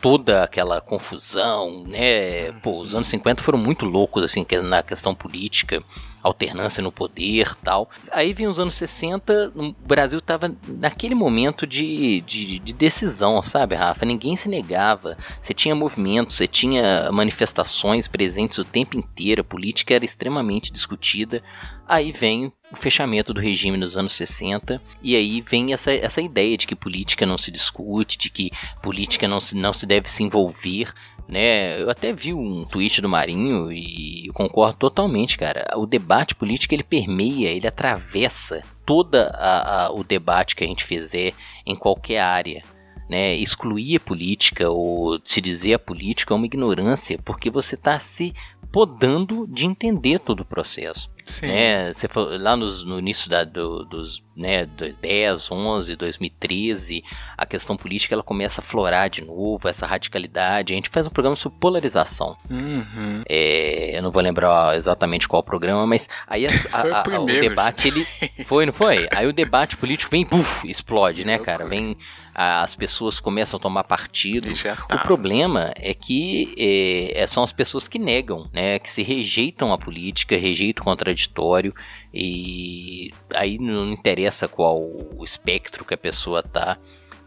toda aquela confusão, né? Pô, os anos 50 foram muito loucos, assim, na questão política, alternância no poder tal. Aí vem os anos 60, o Brasil tava naquele momento de, de, de decisão, sabe, Rafa? Ninguém se negava, você tinha movimentos, você tinha manifestações presentes o tempo inteiro, a política era extremamente discutida. Aí vem o fechamento do regime nos anos 60, e aí vem essa, essa ideia de que política não se discute, de que política não se, não se deve se envolver, né? Eu até vi um tweet do Marinho e eu concordo totalmente, cara. O debate político ele permeia, ele atravessa toda a, a, o debate que a gente fizer em qualquer área. Né, excluir a política ou se dizer a política é uma ignorância, porque você está se podando de entender todo o processo. Sim. Né? Você foi lá nos, no início da, do, dos né, 10, 11, 2013, a questão política ela começa a florar de novo, essa radicalidade. A gente faz um programa sobre polarização.
Uhum.
É, eu não vou lembrar exatamente qual programa, mas aí a, a, a, o, debate ele foi, não foi? Aí o debate político vem, buf, explode, né, cara? Vem as pessoas começam a tomar partido. Tá. O problema é que é, é, são as pessoas que negam, né, que se rejeitam a política, rejeitam o contraditório e aí não interessa qual o espectro que a pessoa tá,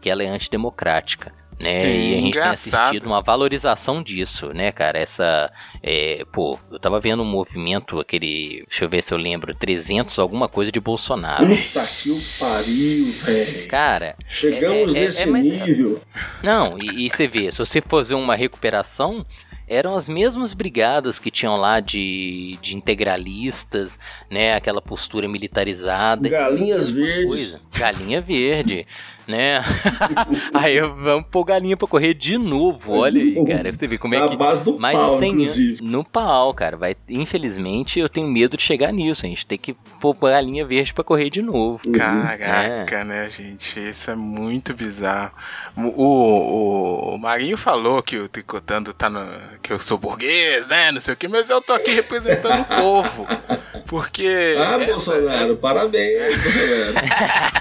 que ela é antidemocrática né? Sim, e a gente engraçado. tem assistido uma valorização disso, né, cara? Essa, é, pô, eu tava vendo um movimento, aquele, deixa eu ver se eu lembro, 300 alguma coisa de Bolsonaro.
Puta que o pariu, velho.
Cara,
chegamos é, é, nesse é, nível.
Não, e, e você vê, se você fazer uma recuperação, eram as mesmas brigadas que tinham lá de, de integralistas, né? Aquela postura militarizada.
Galinhas verdes.
Coisa. Galinha verde né? aí vamos pôr galinha pra correr de novo. Olha aí, cara. Você vê como é
que. base do mais pau, 100 inclusive.
No pau, cara. Vai, infelizmente, eu tenho medo de chegar nisso. A gente tem que pôr galinha verde pra correr de novo.
Caraca, é. né, gente? Isso é muito bizarro. O, o, o Marinho falou que o Tricotando tá no. que eu sou burguês, né? Não sei o que, mas eu tô aqui representando o povo. Porque.
Ah, essa... Bolsonaro, parabéns, Bolsonaro.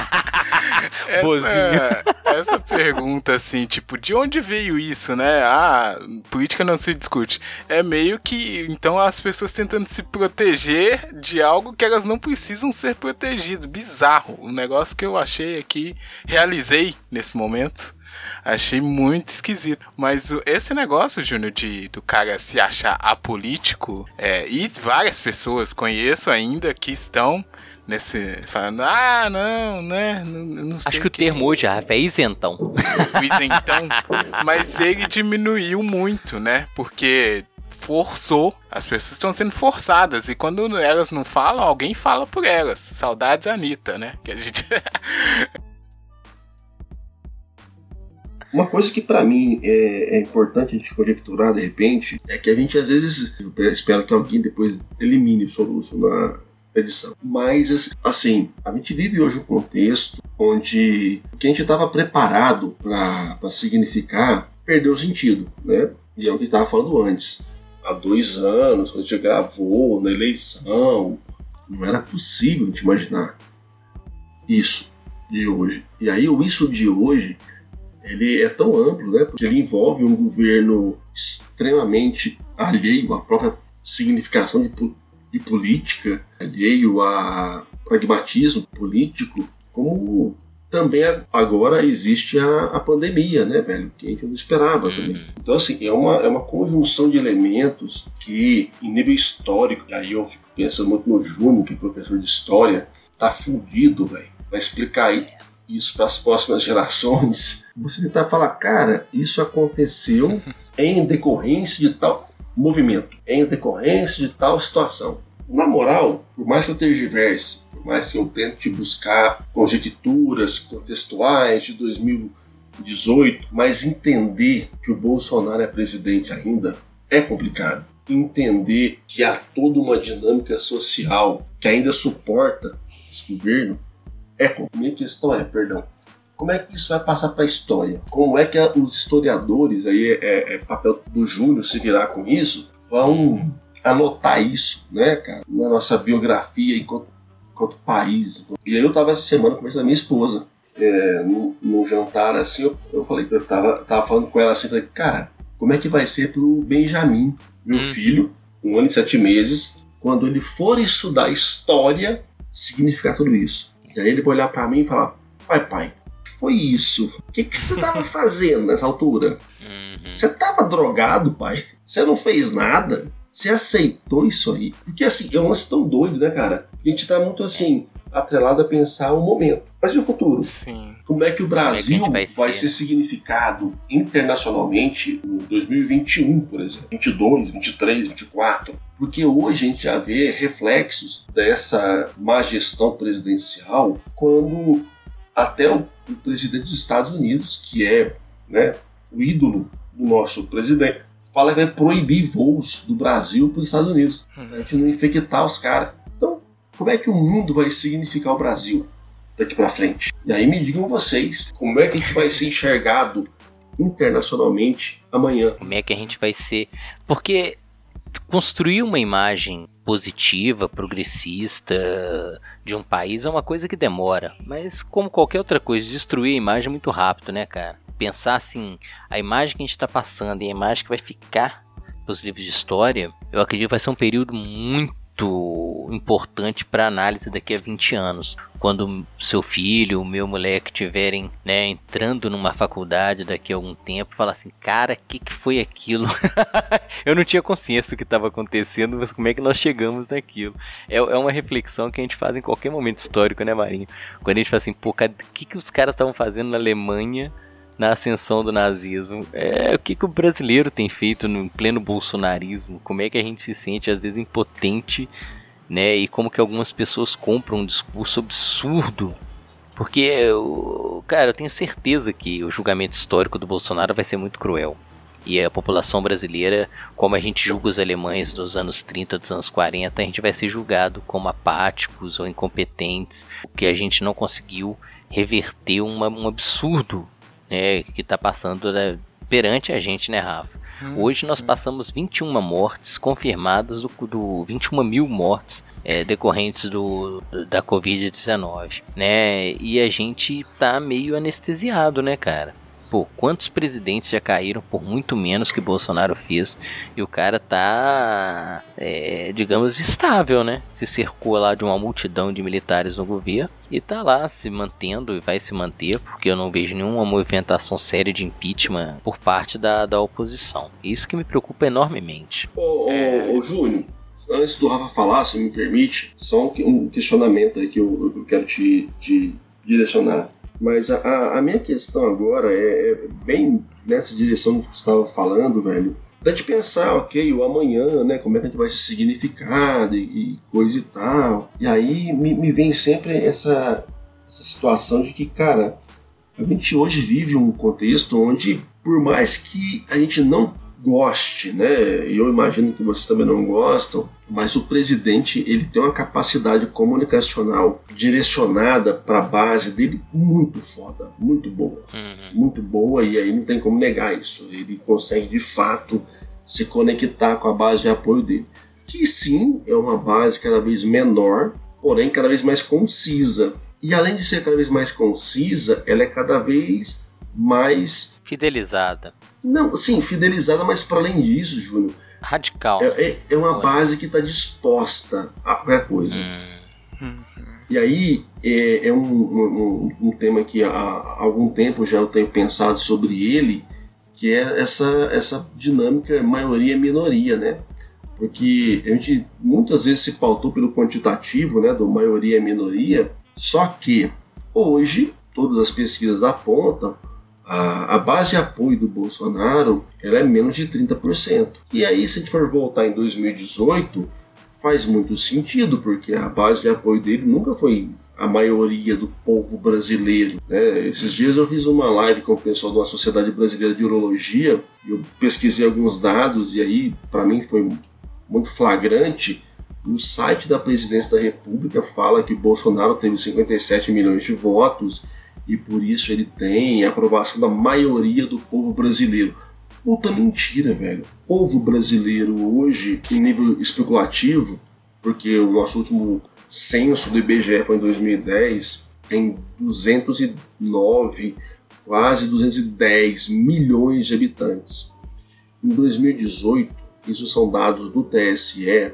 essa, essa pergunta, assim, tipo, de onde veio isso, né? Ah, política não se discute. É meio que, então, as pessoas tentando se proteger de algo que elas não precisam ser protegidas. Bizarro. Um negócio que eu achei aqui, realizei nesse momento. Achei muito esquisito. Mas esse negócio, Júnior, de do cara se achar apolítico, é, e várias pessoas conheço ainda que estão nesse. falando, ah, não, né? Não, não
Acho que o termo hoje, Rafa, é isentão.
O isentão. mas ele diminuiu muito, né? Porque forçou, as pessoas estão sendo forçadas e quando elas não falam, alguém fala por elas. Saudades Anitta, né? Que a gente
Uma coisa que para mim é, é, importante a gente conjecturar de repente é que a gente às vezes, espero que alguém depois elimine o soluço na, edição. Mas, assim, a gente vive hoje um contexto onde o que a gente estava preparado para significar perdeu o sentido, né? E é o que estava falando antes. Há dois anos, quando a gente gravou na eleição, não era possível a gente imaginar isso de hoje. E aí, o isso de hoje ele é tão amplo, né? Porque ele envolve um governo extremamente alheio à própria significação de de política, alheio a pragmatismo político, como também agora existe a, a pandemia, né, velho? Que a gente não esperava uhum. também. Então, assim, é uma, é uma conjunção de elementos que, em nível histórico, aí eu fico pensando muito no Júnior, que é professor de história, tá fundido, velho, para explicar isso para as próximas gerações. Você tentar falar, cara, isso aconteceu em decorrência de tal movimento, em decorrência de tal situação. Na moral, por mais que eu tergiverse, por mais que eu tente buscar conjecturas contextuais de 2018, mas entender que o Bolsonaro é presidente ainda é complicado. entender que há toda uma dinâmica social que ainda suporta esse governo, é minha questão é, perdão, como é que isso vai passar para a história? Como é que os historiadores, aí é, é, é papel do Júnior se virar com isso, vão anotar isso, né, cara, na nossa biografia enquanto, enquanto país. E aí eu tava essa semana conversando com a minha esposa, é, num, num, jantar assim, eu, eu falei, eu tava, tava falando com ela assim, falei, cara, como é que vai ser pro Benjamin, meu hum. filho, um ano e sete meses, quando ele for estudar história, significar tudo isso. E aí ele vai olhar para mim e falar, pai, pai, foi isso? O que, que você tava fazendo nessa altura? Uhum. Você tava drogado, pai? Você não fez nada? Você aceitou isso aí? Porque assim, é um lance tão doido, né, cara? A gente tá muito assim, atrelado a pensar o momento. Mas e o futuro?
Sim.
Como é que o Brasil é que vai, vai ser? significado internacionalmente em 2021, por exemplo? 22, 23, 24? Porque hoje a gente já vê reflexos dessa má gestão presidencial quando até o presidente dos Estados Unidos, que é né, o ídolo do nosso presidente, fala que vai proibir voos do Brasil para os Estados Unidos. Hum. A gente não infectar os caras. Então, como é que o mundo vai significar o Brasil daqui para frente? E aí me digam vocês, como é que a gente vai ser enxergado internacionalmente amanhã?
Como é que a gente vai ser? Porque construir uma imagem positiva, progressista de um país é uma coisa que demora, mas como qualquer outra coisa, destruir a imagem é muito rápido, né, cara? pensar assim, a imagem que a gente está passando e a imagem que vai ficar nos livros de história, eu acredito que vai ser um período muito importante para análise daqui a 20 anos. Quando seu filho, o meu moleque estiverem né, entrando numa faculdade daqui a algum tempo, falar assim, cara, o que, que foi aquilo? eu não tinha consciência do que estava acontecendo, mas como é que nós chegamos naquilo? É, é uma reflexão que a gente faz em qualquer momento histórico, né, Marinho? Quando a gente fala assim, pô, o que, que os caras estavam fazendo na Alemanha na ascensão do nazismo. É o que, que o brasileiro tem feito no pleno bolsonarismo? Como é que a gente se sente às vezes impotente, né? E como que algumas pessoas compram um discurso absurdo? Porque, cara, eu tenho certeza que o julgamento histórico do Bolsonaro vai ser muito cruel. E a população brasileira, como a gente julga os alemães dos anos 30, dos anos 40, a gente vai ser julgado como apáticos ou incompetentes, porque a gente não conseguiu reverter uma, um absurdo né, que está passando né, perante a gente, né, Rafa? Hum, Hoje nós hum. passamos 21 mortes confirmadas do, do 21 mil mortes é, decorrentes do, da Covid-19, né? E a gente tá meio anestesiado, né, cara? Pô, quantos presidentes já caíram por muito menos que Bolsonaro fez e o cara tá, é, digamos, estável, né? Se cercou lá de uma multidão de militares no governo e tá lá se mantendo e vai se manter, porque eu não vejo nenhuma movimentação séria de impeachment por parte da, da oposição. Isso que me preocupa enormemente.
Ô, ô, ô Júnior, antes do Rafa falar, se me permite, só um questionamento aí que eu, eu quero te, te direcionar. Mas a, a minha questão agora é, é, bem nessa direção que você estava falando, velho. Da de pensar, ok, o amanhã, né? Como é que a gente vai ser significado e, e coisa e tal. E aí me, me vem sempre essa, essa situação de que, cara, a gente hoje vive um contexto onde, por mais que a gente não goste, né? E eu imagino que vocês também não gostam, mas o presidente ele tem uma capacidade comunicacional direcionada para a base dele muito foda, muito boa, uhum. muito boa e aí não tem como negar isso. Ele consegue de fato se conectar com a base de apoio dele, que sim é uma base cada vez menor, porém cada vez mais concisa. E além de ser cada vez mais concisa, ela é cada vez mais
fidelizada.
Não, sim, fidelizada, mas para além disso, Júnior.
Radical.
É, é, é uma base que está disposta a qualquer coisa. Hum. E aí é, é um, um, um, tema que há algum tempo já eu tenho pensado sobre ele, que é essa, essa dinâmica maioria-minoria, né? Porque a gente muitas vezes se pautou pelo quantitativo, né, do maioria-minoria, só que hoje todas as pesquisas apontam a, a base de apoio do Bolsonaro ela é menos de 30%. E aí, se a gente for voltar em 2018, faz muito sentido, porque a base de apoio dele nunca foi a maioria do povo brasileiro. Né? Esses dias eu fiz uma live com o pessoal da Sociedade Brasileira de Urologia, eu pesquisei alguns dados e aí, para mim, foi muito flagrante. No site da presidência da República fala que Bolsonaro teve 57 milhões de votos e por isso ele tem a aprovação da maioria do povo brasileiro. Puta mentira, velho. O povo brasileiro hoje, em nível especulativo, porque o nosso último censo do IBGE foi em 2010, tem 209, quase 210 milhões de habitantes. Em 2018, isso são dados do TSE,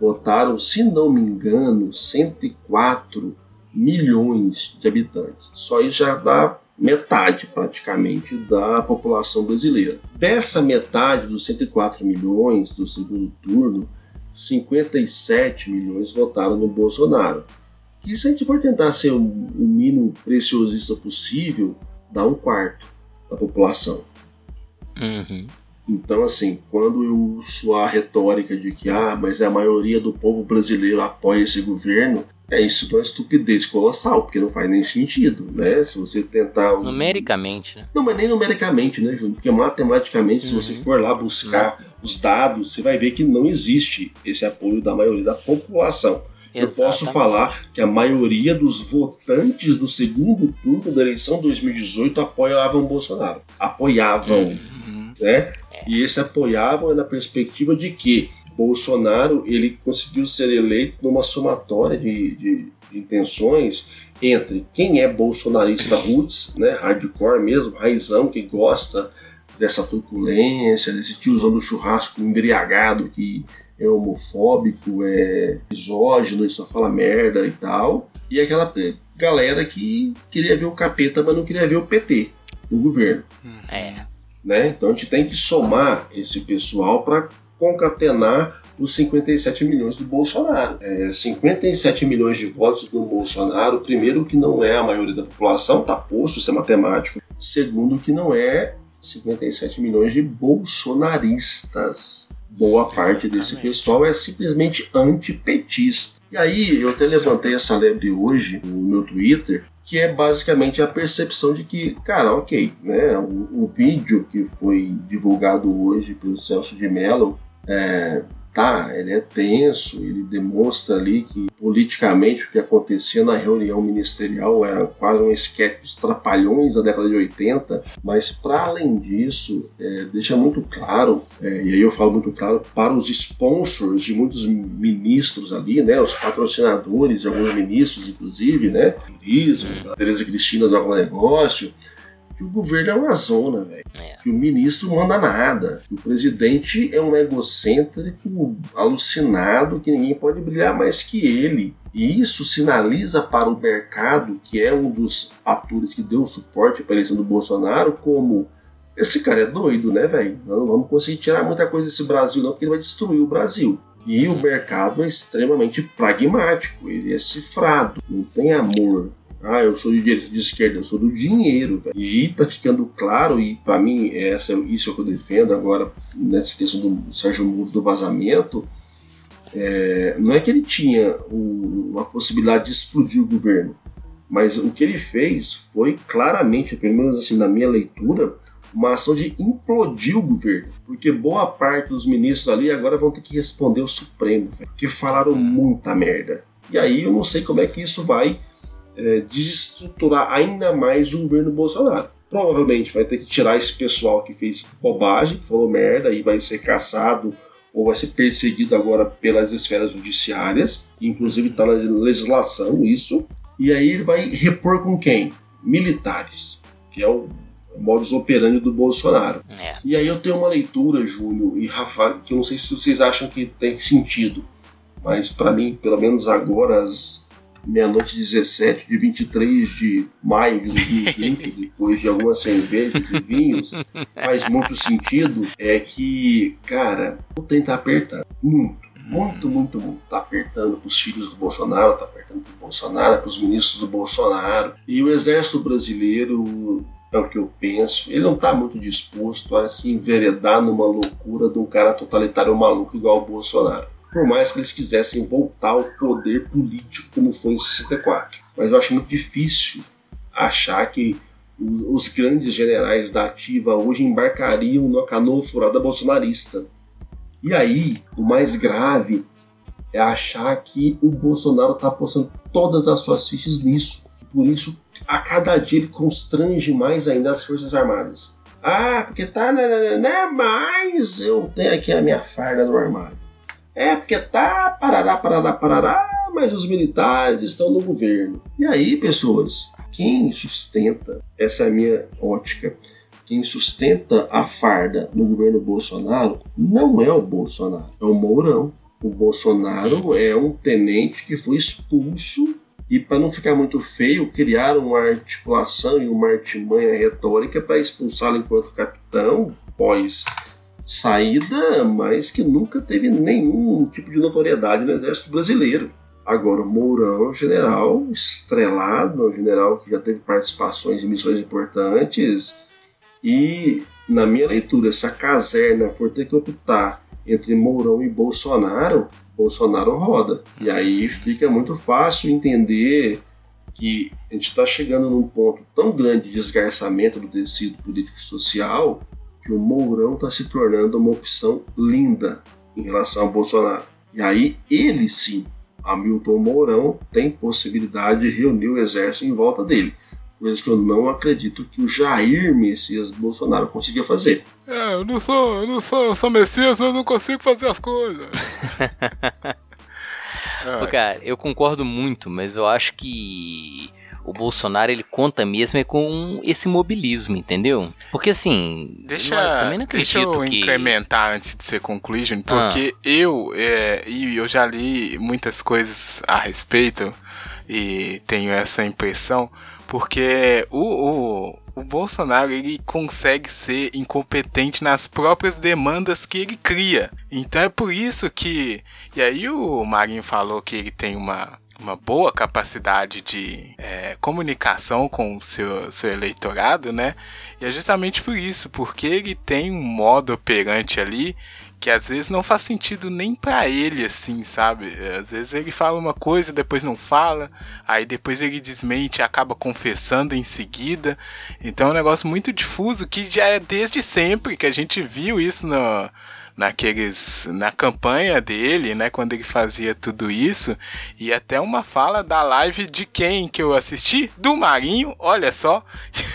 votaram, se não me engano, 104 milhões de habitantes. Só isso já dá metade praticamente da população brasileira. Dessa metade dos 104 milhões do segundo turno, 57 milhões votaram no Bolsonaro. E se a gente for tentar ser o, mínimo preciosista possível, dá um quarto da população.
Uhum.
Então, assim, quando eu uso a retórica de que ah, mas a maioria do povo brasileiro apoia esse governo, é isso é uma estupidez colossal, porque não faz nem sentido, né? Se você tentar.
Numericamente, né?
Não, mas nem numericamente, né, Júnior? Porque matematicamente, uhum. se você uhum. for lá buscar uhum. os dados, você vai ver que não existe esse apoio da maioria da população. Exatamente. Eu posso falar que a maioria dos votantes do segundo turno da eleição 2018 apoiavam Bolsonaro. Apoiavam. Uhum. Né? É. E esse apoiavam é na perspectiva de que Bolsonaro ele conseguiu ser eleito numa somatória de, de, de intenções entre quem é bolsonarista roots, né, hardcore mesmo, raizão, que gosta dessa turbulência, desse tiozão do churrasco embriagado que é homofóbico, é misógino e só fala merda e tal, e aquela galera que queria ver o capeta, mas não queria ver o PT no governo.
É.
Né? Então a gente tem que somar esse pessoal para concatenar os 57 milhões do Bolsonaro. É, 57 milhões de votos do Bolsonaro, primeiro que não é a maioria da população, tá posto, isso é matemático. Segundo que não é 57 milhões de bolsonaristas. Boa parte desse pessoal é simplesmente antipetista. E aí eu até levantei essa lebre hoje no meu Twitter, que é basicamente a percepção de que, cara, ok, né, o, o vídeo que foi divulgado hoje pelo Celso de Mello é, tá, ele é tenso, ele demonstra ali que politicamente o que acontecia na reunião ministerial era quase um esquete dos trapalhões da década de 80, mas para além disso, é, deixa muito claro, é, e aí eu falo muito claro, para os sponsors de muitos ministros ali, né, os patrocinadores de alguns ministros, inclusive, né, turismo, da Tereza Cristina do agronegócio, que o governo é uma zona, velho. É. Que o ministro não manda nada. Que o presidente é um egocêntrico, alucinado, que ninguém pode brilhar mais que ele. E isso sinaliza para o mercado, que é um dos atores que deu suporte para a eleição do Bolsonaro, como esse cara é doido, né, velho? Não vamos conseguir tirar muita coisa desse Brasil, não, porque ele vai destruir o Brasil. E o mercado é extremamente pragmático, ele é cifrado, não tem amor ah, eu sou de direita de esquerda, eu sou do dinheiro. E tá ficando claro, e para mim essa, isso é o que eu defendo agora nessa questão do Sérgio Moro do vazamento. É, não é que ele tinha um, uma possibilidade de explodir o governo, mas o que ele fez foi claramente, pelo menos assim na minha leitura, uma ação de implodir o governo, porque boa parte dos ministros ali agora vão ter que responder ao Supremo, porque falaram muita merda. E aí eu não sei como é que isso vai é, desestruturar ainda mais o governo Bolsonaro. Provavelmente vai ter que tirar esse pessoal que fez bobagem, que falou merda e vai ser caçado ou vai ser perseguido agora pelas esferas judiciárias, inclusive está na legislação isso. E aí ele vai repor com quem? Militares, que é o modus operandi do Bolsonaro.
É.
E aí eu tenho uma leitura, Júlio e Rafa, que eu não sei se vocês acham que tem sentido, mas para mim, pelo menos agora, as meia-noite 17 de 23 de maio de 2020, depois de algumas cervejas e vinhos, faz muito sentido, é que, cara, o trem tá apertando. Muito. Muito, muito, muito. Tá apertando pros filhos do Bolsonaro, tá apertando pro Bolsonaro, pros ministros do Bolsonaro. E o exército brasileiro é o que eu penso. Ele não está muito disposto a se enveredar numa loucura de um cara totalitário maluco igual o Bolsonaro por mais que eles quisessem voltar ao poder político como foi em 64. Mas eu acho muito difícil achar que os grandes generais da ativa hoje embarcariam na canoa furada bolsonarista. E aí, o mais grave é achar que o Bolsonaro está apostando todas as suas fichas nisso. Por isso, a cada dia ele constrange mais ainda as Forças Armadas. Ah, porque tá, né, né, né, mas eu tenho aqui a minha farda no armário. É, porque tá, parará, parará, parará, mas os militares estão no governo. E aí, pessoas, quem sustenta, essa é a minha ótica, quem sustenta a farda no governo Bolsonaro não é o Bolsonaro, é o Mourão. O Bolsonaro é um tenente que foi expulso e para não ficar muito feio, criaram uma articulação e uma artimanha retórica para expulsá-lo enquanto capitão, pós saída, mas que nunca teve nenhum tipo de notoriedade no exército brasileiro. Agora, o Mourão é um general estrelado, é um general que já teve participações em missões importantes. E, na minha leitura, se a caserna for ter que optar entre Mourão e Bolsonaro, Bolsonaro roda. E aí fica muito fácil entender que a gente está chegando num ponto tão grande de desgarçamento do tecido político e social que o Mourão está se tornando uma opção linda em relação ao Bolsonaro. E aí ele sim, Hamilton Mourão, tem possibilidade de reunir o exército em volta dele. Coisa que eu não acredito que o Jair Messias Bolsonaro consiga fazer.
É, eu não sou, eu não sou, eu sou Messias, mas não consigo fazer as coisas.
Pô, cara, eu concordo muito, mas eu acho que o Bolsonaro ele conta mesmo é com esse mobilismo, entendeu? Porque assim,
deixa, eu também não deixa eu que... incrementar antes de ser conclusion, porque ah. eu é, e eu já li muitas coisas a respeito e tenho essa impressão, porque o, o, o Bolsonaro ele consegue ser incompetente nas próprias demandas que ele cria. Então é por isso que. E aí o Marinho falou que ele tem uma uma boa capacidade de é, comunicação com o seu, seu eleitorado, né? E é justamente por isso, porque ele tem um modo operante ali que às vezes não faz sentido nem para ele, assim, sabe? Às vezes ele fala uma coisa, depois não fala, aí depois ele desmente e acaba confessando em seguida. Então é um negócio muito difuso que já é desde sempre, que a gente viu isso no naqueles na campanha dele, né, quando ele fazia tudo isso, e até uma fala da live de quem que eu assisti? Do Marinho, olha só,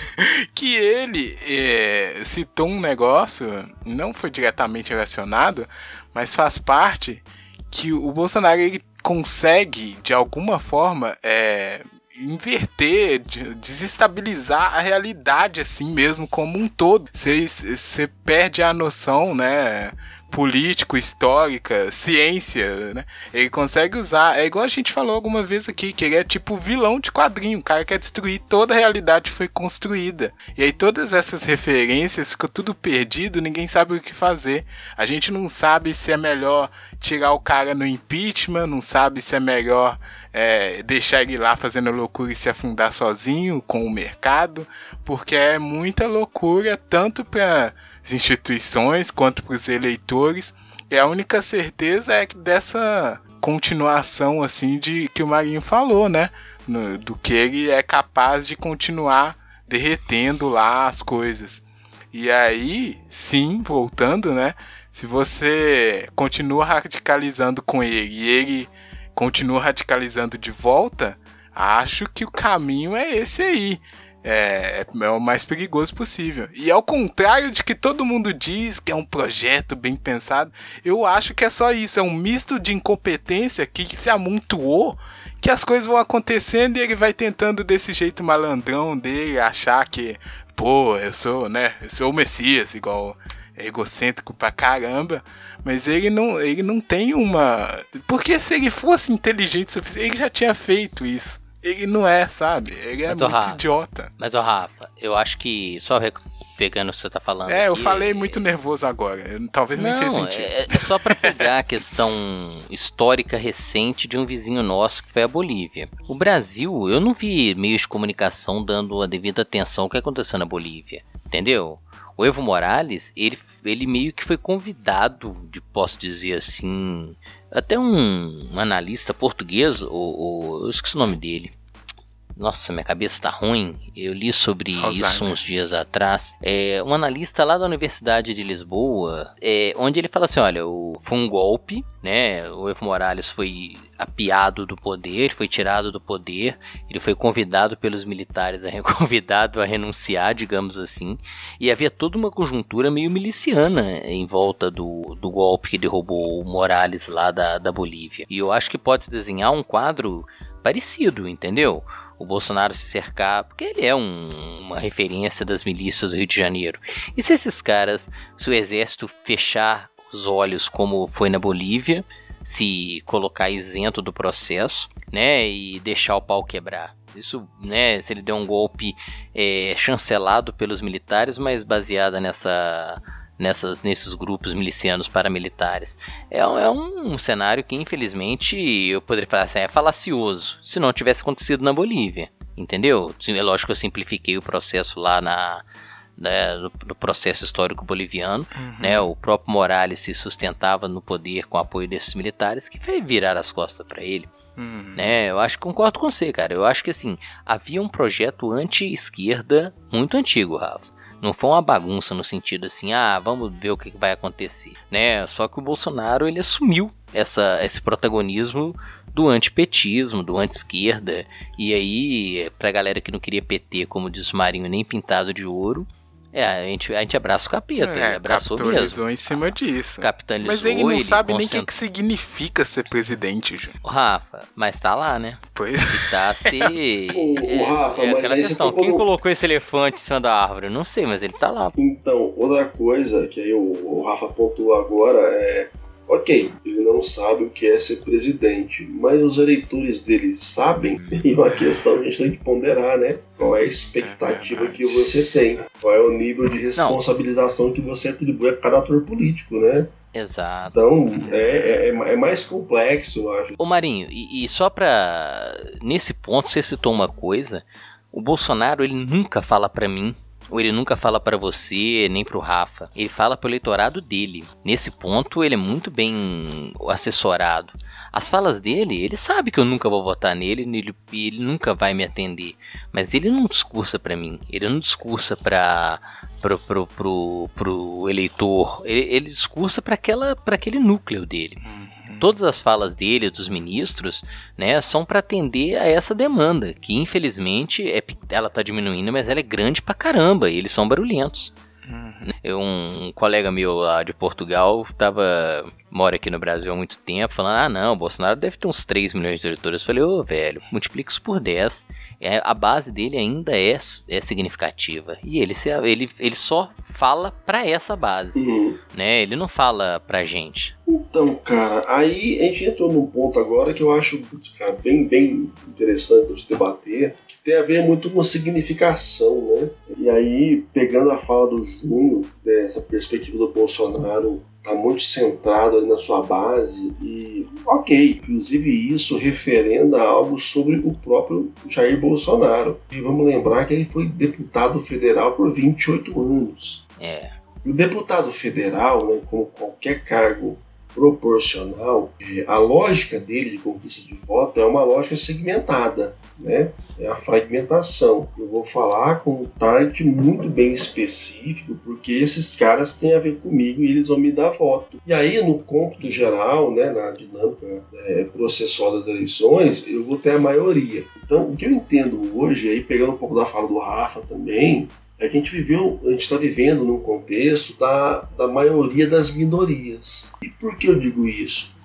que ele é, citou um negócio, não foi diretamente relacionado, mas faz parte que o Bolsonaro ele consegue de alguma forma é, inverter, desestabilizar a realidade assim mesmo como um todo. Você perde a noção, né? Político, histórica, ciência, né? Ele consegue usar. É igual a gente falou alguma vez aqui, que ele é tipo vilão de quadrinho. O cara quer destruir toda a realidade que foi construída. E aí todas essas referências ficam tudo perdido, ninguém sabe o que fazer. A gente não sabe se é melhor tirar o cara no impeachment, não sabe se é melhor é, deixar ele lá fazendo loucura e se afundar sozinho com o mercado, porque é muita loucura tanto para as instituições quanto para os eleitores. E a única certeza é que dessa continuação assim de que o Marinho falou, né? No, do que ele é capaz de continuar derretendo lá as coisas. E aí, sim, voltando, né? Se você continua radicalizando com ele e ele continua radicalizando de volta, acho que o caminho é esse aí. É, é, o mais perigoso possível. E ao contrário de que todo mundo diz que é um projeto bem pensado, eu acho que é só isso. É um misto de incompetência que se amontoou que as coisas vão acontecendo e ele vai tentando desse jeito malandrão dele achar que, pô, eu sou, né, eu sou o Messias, igual é egocêntrico pra caramba, mas ele não, ele não tem uma. Porque se ele fosse inteligente suficiente, ele já tinha feito isso. Ele não é, sabe? Ele é muito Rafa, idiota.
Mas, ô Rafa, eu acho que. Só pegando o que você tá falando.
É, aqui, eu falei é... muito nervoso agora. Eu, talvez não, nem fez sentido.
É, é só para pegar a questão histórica recente de um vizinho nosso que foi a Bolívia. O Brasil, eu não vi meios de comunicação dando a devida atenção ao que aconteceu na Bolívia. Entendeu? O Evo Morales, ele, ele meio que foi convidado, de, posso dizer assim, até um, um analista português, o, o, eu esqueci o nome dele, Nossa, minha cabeça tá ruim. Eu li sobre Alzheimer. isso uns dias atrás. É, um analista lá da Universidade de Lisboa, é, onde ele fala assim: olha, foi um golpe, né? O Evo Morales foi apiado do poder, foi tirado do poder, ele foi convidado pelos militares a convidado a renunciar, digamos assim, e havia toda uma conjuntura meio miliciana em volta do, do golpe que derrubou o Morales lá da, da Bolívia. E eu acho que pode se desenhar um quadro parecido, entendeu? O Bolsonaro se cercar, porque ele é um, uma referência das milícias do Rio de Janeiro. E se esses caras, se o exército fechar os olhos como foi na Bolívia, se colocar isento do processo, né, e deixar o pau quebrar. Isso, né, se ele der um golpe é, chancelado pelos militares, mas baseada nessa nessas, nesses grupos milicianos paramilitares. É, é um, cenário que, infelizmente, eu poderia falar assim, é falacioso, se não tivesse acontecido na Bolívia. Entendeu? É lógico que eu simplifiquei o processo lá na, né, do, do, processo histórico boliviano. Uhum. Né, o próprio Morales se sustentava no poder com o apoio desses militares que fez virar as costas para ele. Uhum. Né, eu acho que concordo com você, cara. Eu acho que assim, havia um projeto anti-esquerda muito antigo, Rafa. Não foi uma bagunça no sentido assim, ah, vamos ver o que vai acontecer, né? Só que o Bolsonaro ele assumiu essa, esse protagonismo do antipetismo, do anti-esquerda. E aí, pra galera que não queria PT, como diz o Marinho, nem pintado de ouro, é, a gente, a gente abraça o capeta, é, ele abraçou mesmo.
em cima disso.
Capitalizou,
mas ele não sabe ele nem o que, que significa ser presidente, Ju.
Rafa, mas tá lá, né?
Pois.
Ele tá se...
o, é, Rafa, é, mas aquela
questão, quem colocou esse elefante em cima da árvore? Não sei, mas ele tá lá.
Então, outra coisa que aí o, o Rafa pontuou agora é Ok, ele não sabe o que é ser presidente, mas os eleitores dele sabem, e uma questão que a gente tem que ponderar, né? Qual é a expectativa é que você tem? Qual é o nível de responsabilização não. que você atribui a cada ator político, né?
Exato.
Então, é, é, é, mais complexo, eu acho.
Ô Marinho, e, e só pra. Nesse ponto, você citou uma coisa. O Bolsonaro, ele nunca fala para mim ele nunca fala para você, nem pro Rafa. Ele fala pro eleitorado dele. Nesse ponto, ele é muito bem assessorado. As falas dele, ele sabe que eu nunca vou votar nele e ele, ele, nunca vai me atender. Mas ele não discursa para mim. Ele não discursa para pro, pro, pro, pro eleitor. Ele, ele discursa para aquele núcleo dele. Hum. Todas as falas dele, dos ministros, né, são para atender a essa demanda, que infelizmente é, ela tá diminuindo, mas ela é grande pra caramba, e eles são barulhentos. Uhum. Um colega meu lá de Portugal tava mora aqui no Brasil há muito tempo, falando: ah, não, o Bolsonaro deve ter uns 3 milhões de eleitores. Eu falei: ô, oh, velho, multiplica isso por 10 é, a base dele ainda é, é significativa. E ele, se, ele, ele só fala para essa base, uhum. né? Ele não fala pra gente.
Então, cara, aí a gente entrou num ponto agora que eu acho cara, bem, bem interessante de debater, que tem a ver muito com significação, né? E aí, pegando a fala do Júnior, dessa perspectiva do Bolsonaro está muito centrado na sua base e ok, inclusive isso referenda algo sobre o próprio Jair Bolsonaro. E vamos lembrar que ele foi deputado federal por 28 anos.
É.
E o deputado federal, né, como qualquer cargo proporcional, é, a lógica dele de conquista de voto é uma lógica segmentada, né? É a fragmentação. Eu vou falar com um target muito bem específico, porque esses caras têm a ver comigo e eles vão me dar voto. E aí, no cômputo geral, né, na dinâmica é, processual das eleições, eu vou ter a maioria. Então, o que eu entendo hoje, aí pegando um pouco da fala do Rafa também, é que a gente viveu, a gente está vivendo num contexto da, da maioria das minorias. E por que eu digo isso?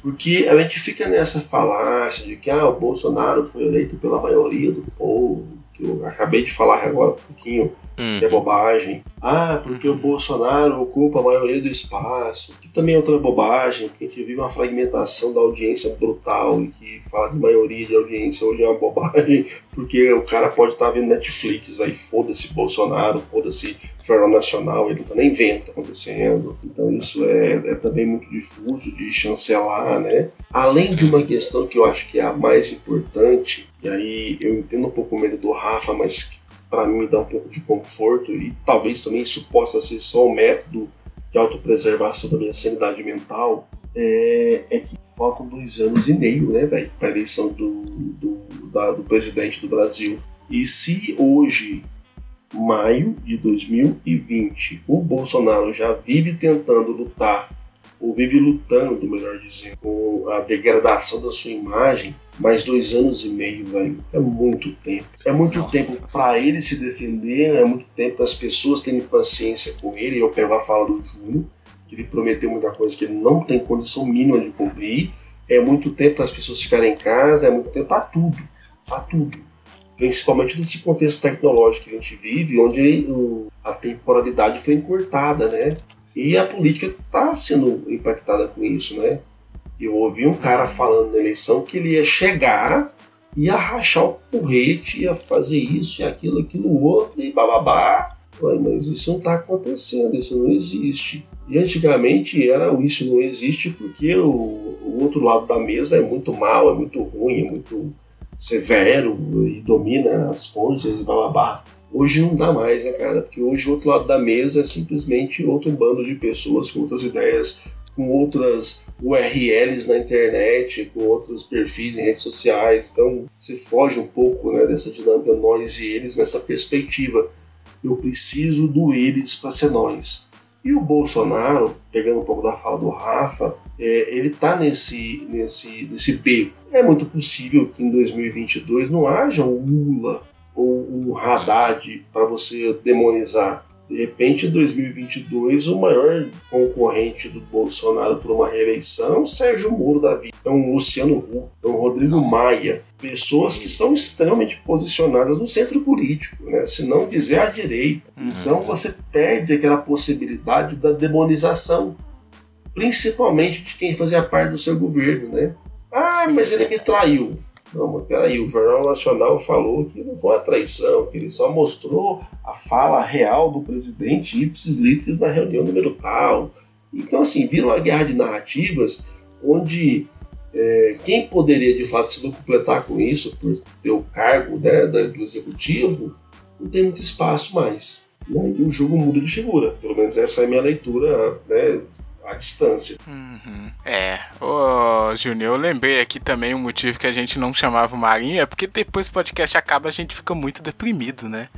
Porque a gente fica nessa falácia de que ah, o Bolsonaro foi eleito pela maioria do povo, que eu acabei de falar agora um pouquinho uhum. que é bobagem. Ah, porque o Bolsonaro ocupa a maioria do espaço, que também é outra bobagem, porque a gente vive uma fragmentação da audiência brutal e que fala de maioria de audiência hoje é uma bobagem, porque o cara pode estar vendo Netflix, vai foda-se Bolsonaro, foda-se Jornal Nacional, ele tá o que está acontecendo. Então isso é, é também muito difuso de chancelar, né? Além de uma questão que eu acho que é a mais importante, e aí eu entendo um pouco medo do Rafa, mas para mim dá um pouco de conforto e talvez também isso possa ser só um método de autopreservação da minha sanidade mental, é, é que faltam dois anos e meio, né, velho, para eleição do, do da, do presidente do Brasil. E se hoje, maio de 2020, o Bolsonaro já vive tentando lutar, ou vive lutando, melhor dizendo, com a degradação da sua imagem, mais dois anos e meio, velho, é muito tempo. É muito Nossa. tempo para ele se defender, é muito tempo para as pessoas terem paciência com ele. Eu pego a fala do Júnior, que ele prometeu muita coisa que ele não tem condição mínima de cumprir. É muito tempo para as pessoas ficarem em casa, é muito tempo para tudo, para tudo. Principalmente nesse contexto tecnológico que a gente vive, onde a temporalidade foi encurtada, né? E a política está sendo impactada com isso, né? Eu ouvi um cara falando na eleição que ele ia chegar, ia rachar o porrete, ia fazer isso e aquilo, aquilo outro, e bababá. Mas isso não está acontecendo, isso não existe. E antigamente era isso não existe porque o, o outro lado da mesa é muito mal, é muito ruim, é muito severo e domina as forças e bababá. Hoje não dá mais, né, cara? Porque hoje o outro lado da mesa é simplesmente outro bando de pessoas com outras ideias, com outras URLs na internet, com outros perfis em redes sociais. Então você foge um pouco né, dessa dinâmica nós e eles nessa perspectiva. Eu preciso do eles para ser nós. E o Bolsonaro, pegando um pouco da fala do Rafa, é, ele está nesse, nesse, nesse beco. É muito possível que em 2022 não haja um Lula ou um Haddad para você demonizar. De repente, em 2022, o maior concorrente do Bolsonaro por uma reeleição é o Sérgio Moro da vida, é um Luciano Huck, é um Rodrigo Maia. Pessoas que são extremamente posicionadas no centro político, né? se não dizer à direita. Uhum. Então você perde aquela possibilidade da demonização, principalmente de quem fazia parte do seu governo. Né? Ah, mas ele me traiu. Não, mas peraí, o Jornal Nacional falou que não foi uma traição, que ele só mostrou a fala real do presidente ipsis litris na reunião número tal. Então, assim, vira uma guerra de narrativas onde é, quem poderia de fato se completar com isso por ter o cargo né, do executivo não tem muito espaço mais. Né? E o jogo muda de figura. Pelo menos essa é a minha leitura né, à distância.
Uhum. É, ô Júnior, eu lembrei aqui também um motivo que a gente não chamava o Marinho, é porque depois o podcast acaba a gente fica muito deprimido, né?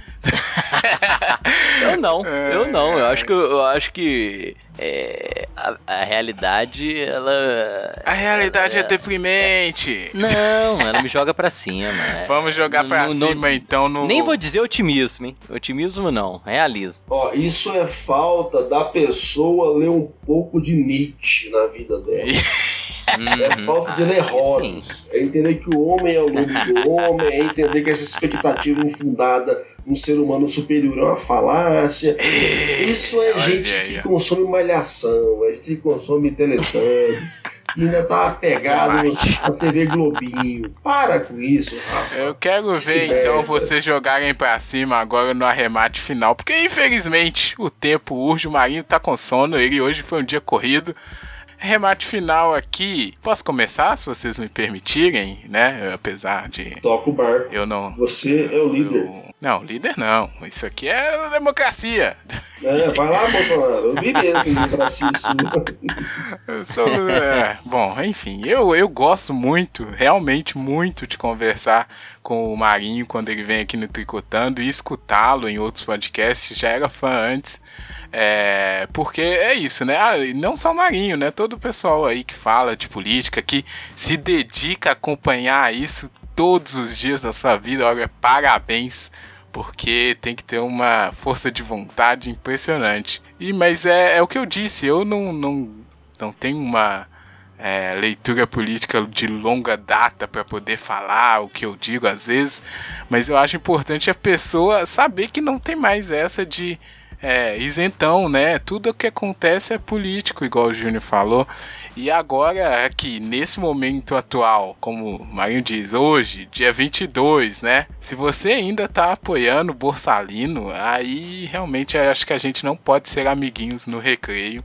eu não, é, eu não, eu acho que eu acho que é, a, a, realidade, ela.
A realidade é, é deprimente.
não, ela me joga pra cima.
É. Vamos jogar pra no, cima no, então no.
Nem vou dizer otimismo, hein? Otimismo não, realismo.
Ó, isso é falta da pessoa ler um pouco de Nietzsche na vida dela. É uhum. falta de ler Hobbes. É entender que o homem é o lobo do homem, é entender que essa expectativa infundada um ser humano superior é uma falácia. Isso é gente que consome malhação, é gente que consome teletubbies, que ainda tá apegado na TV Globinho. Para com isso, Rafa.
Eu quero Se ver então vocês jogarem pra cima agora no arremate final, porque infelizmente o tempo urge, o Marinho tá com sono, ele hoje foi um dia corrido remate final aqui. Posso começar, se vocês me permitirem, né? Apesar de.
Toca o barco.
Eu não.
Você é o líder.
Eu, não, líder não. Isso aqui é democracia.
É, vai lá, Bolsonaro. Eu vi mesmo democracia
sou, é, bom, enfim, eu, eu gosto muito, realmente muito de conversar com o Marinho quando ele vem aqui no Tricotando e escutá-lo em outros podcasts. Já era fã antes. É, porque é isso, né? Ah, não só o Marinho, né? Todo o pessoal aí que fala de política, que se dedica a acompanhar isso todos os dias da sua vida, olha, parabéns porque tem que ter uma força de vontade impressionante. E mas é, é o que eu disse, eu não não, não tenho uma é, leitura política de longa data para poder falar o que eu digo às vezes, mas eu acho importante a pessoa saber que não tem mais essa de é, isentão, né? Tudo o que acontece é político, igual o Júnior falou. E agora, aqui, nesse momento atual, como o Marinho diz, hoje, dia 22, né? Se você ainda tá apoiando o Borsalino, aí realmente acho que a gente não pode ser amiguinhos no recreio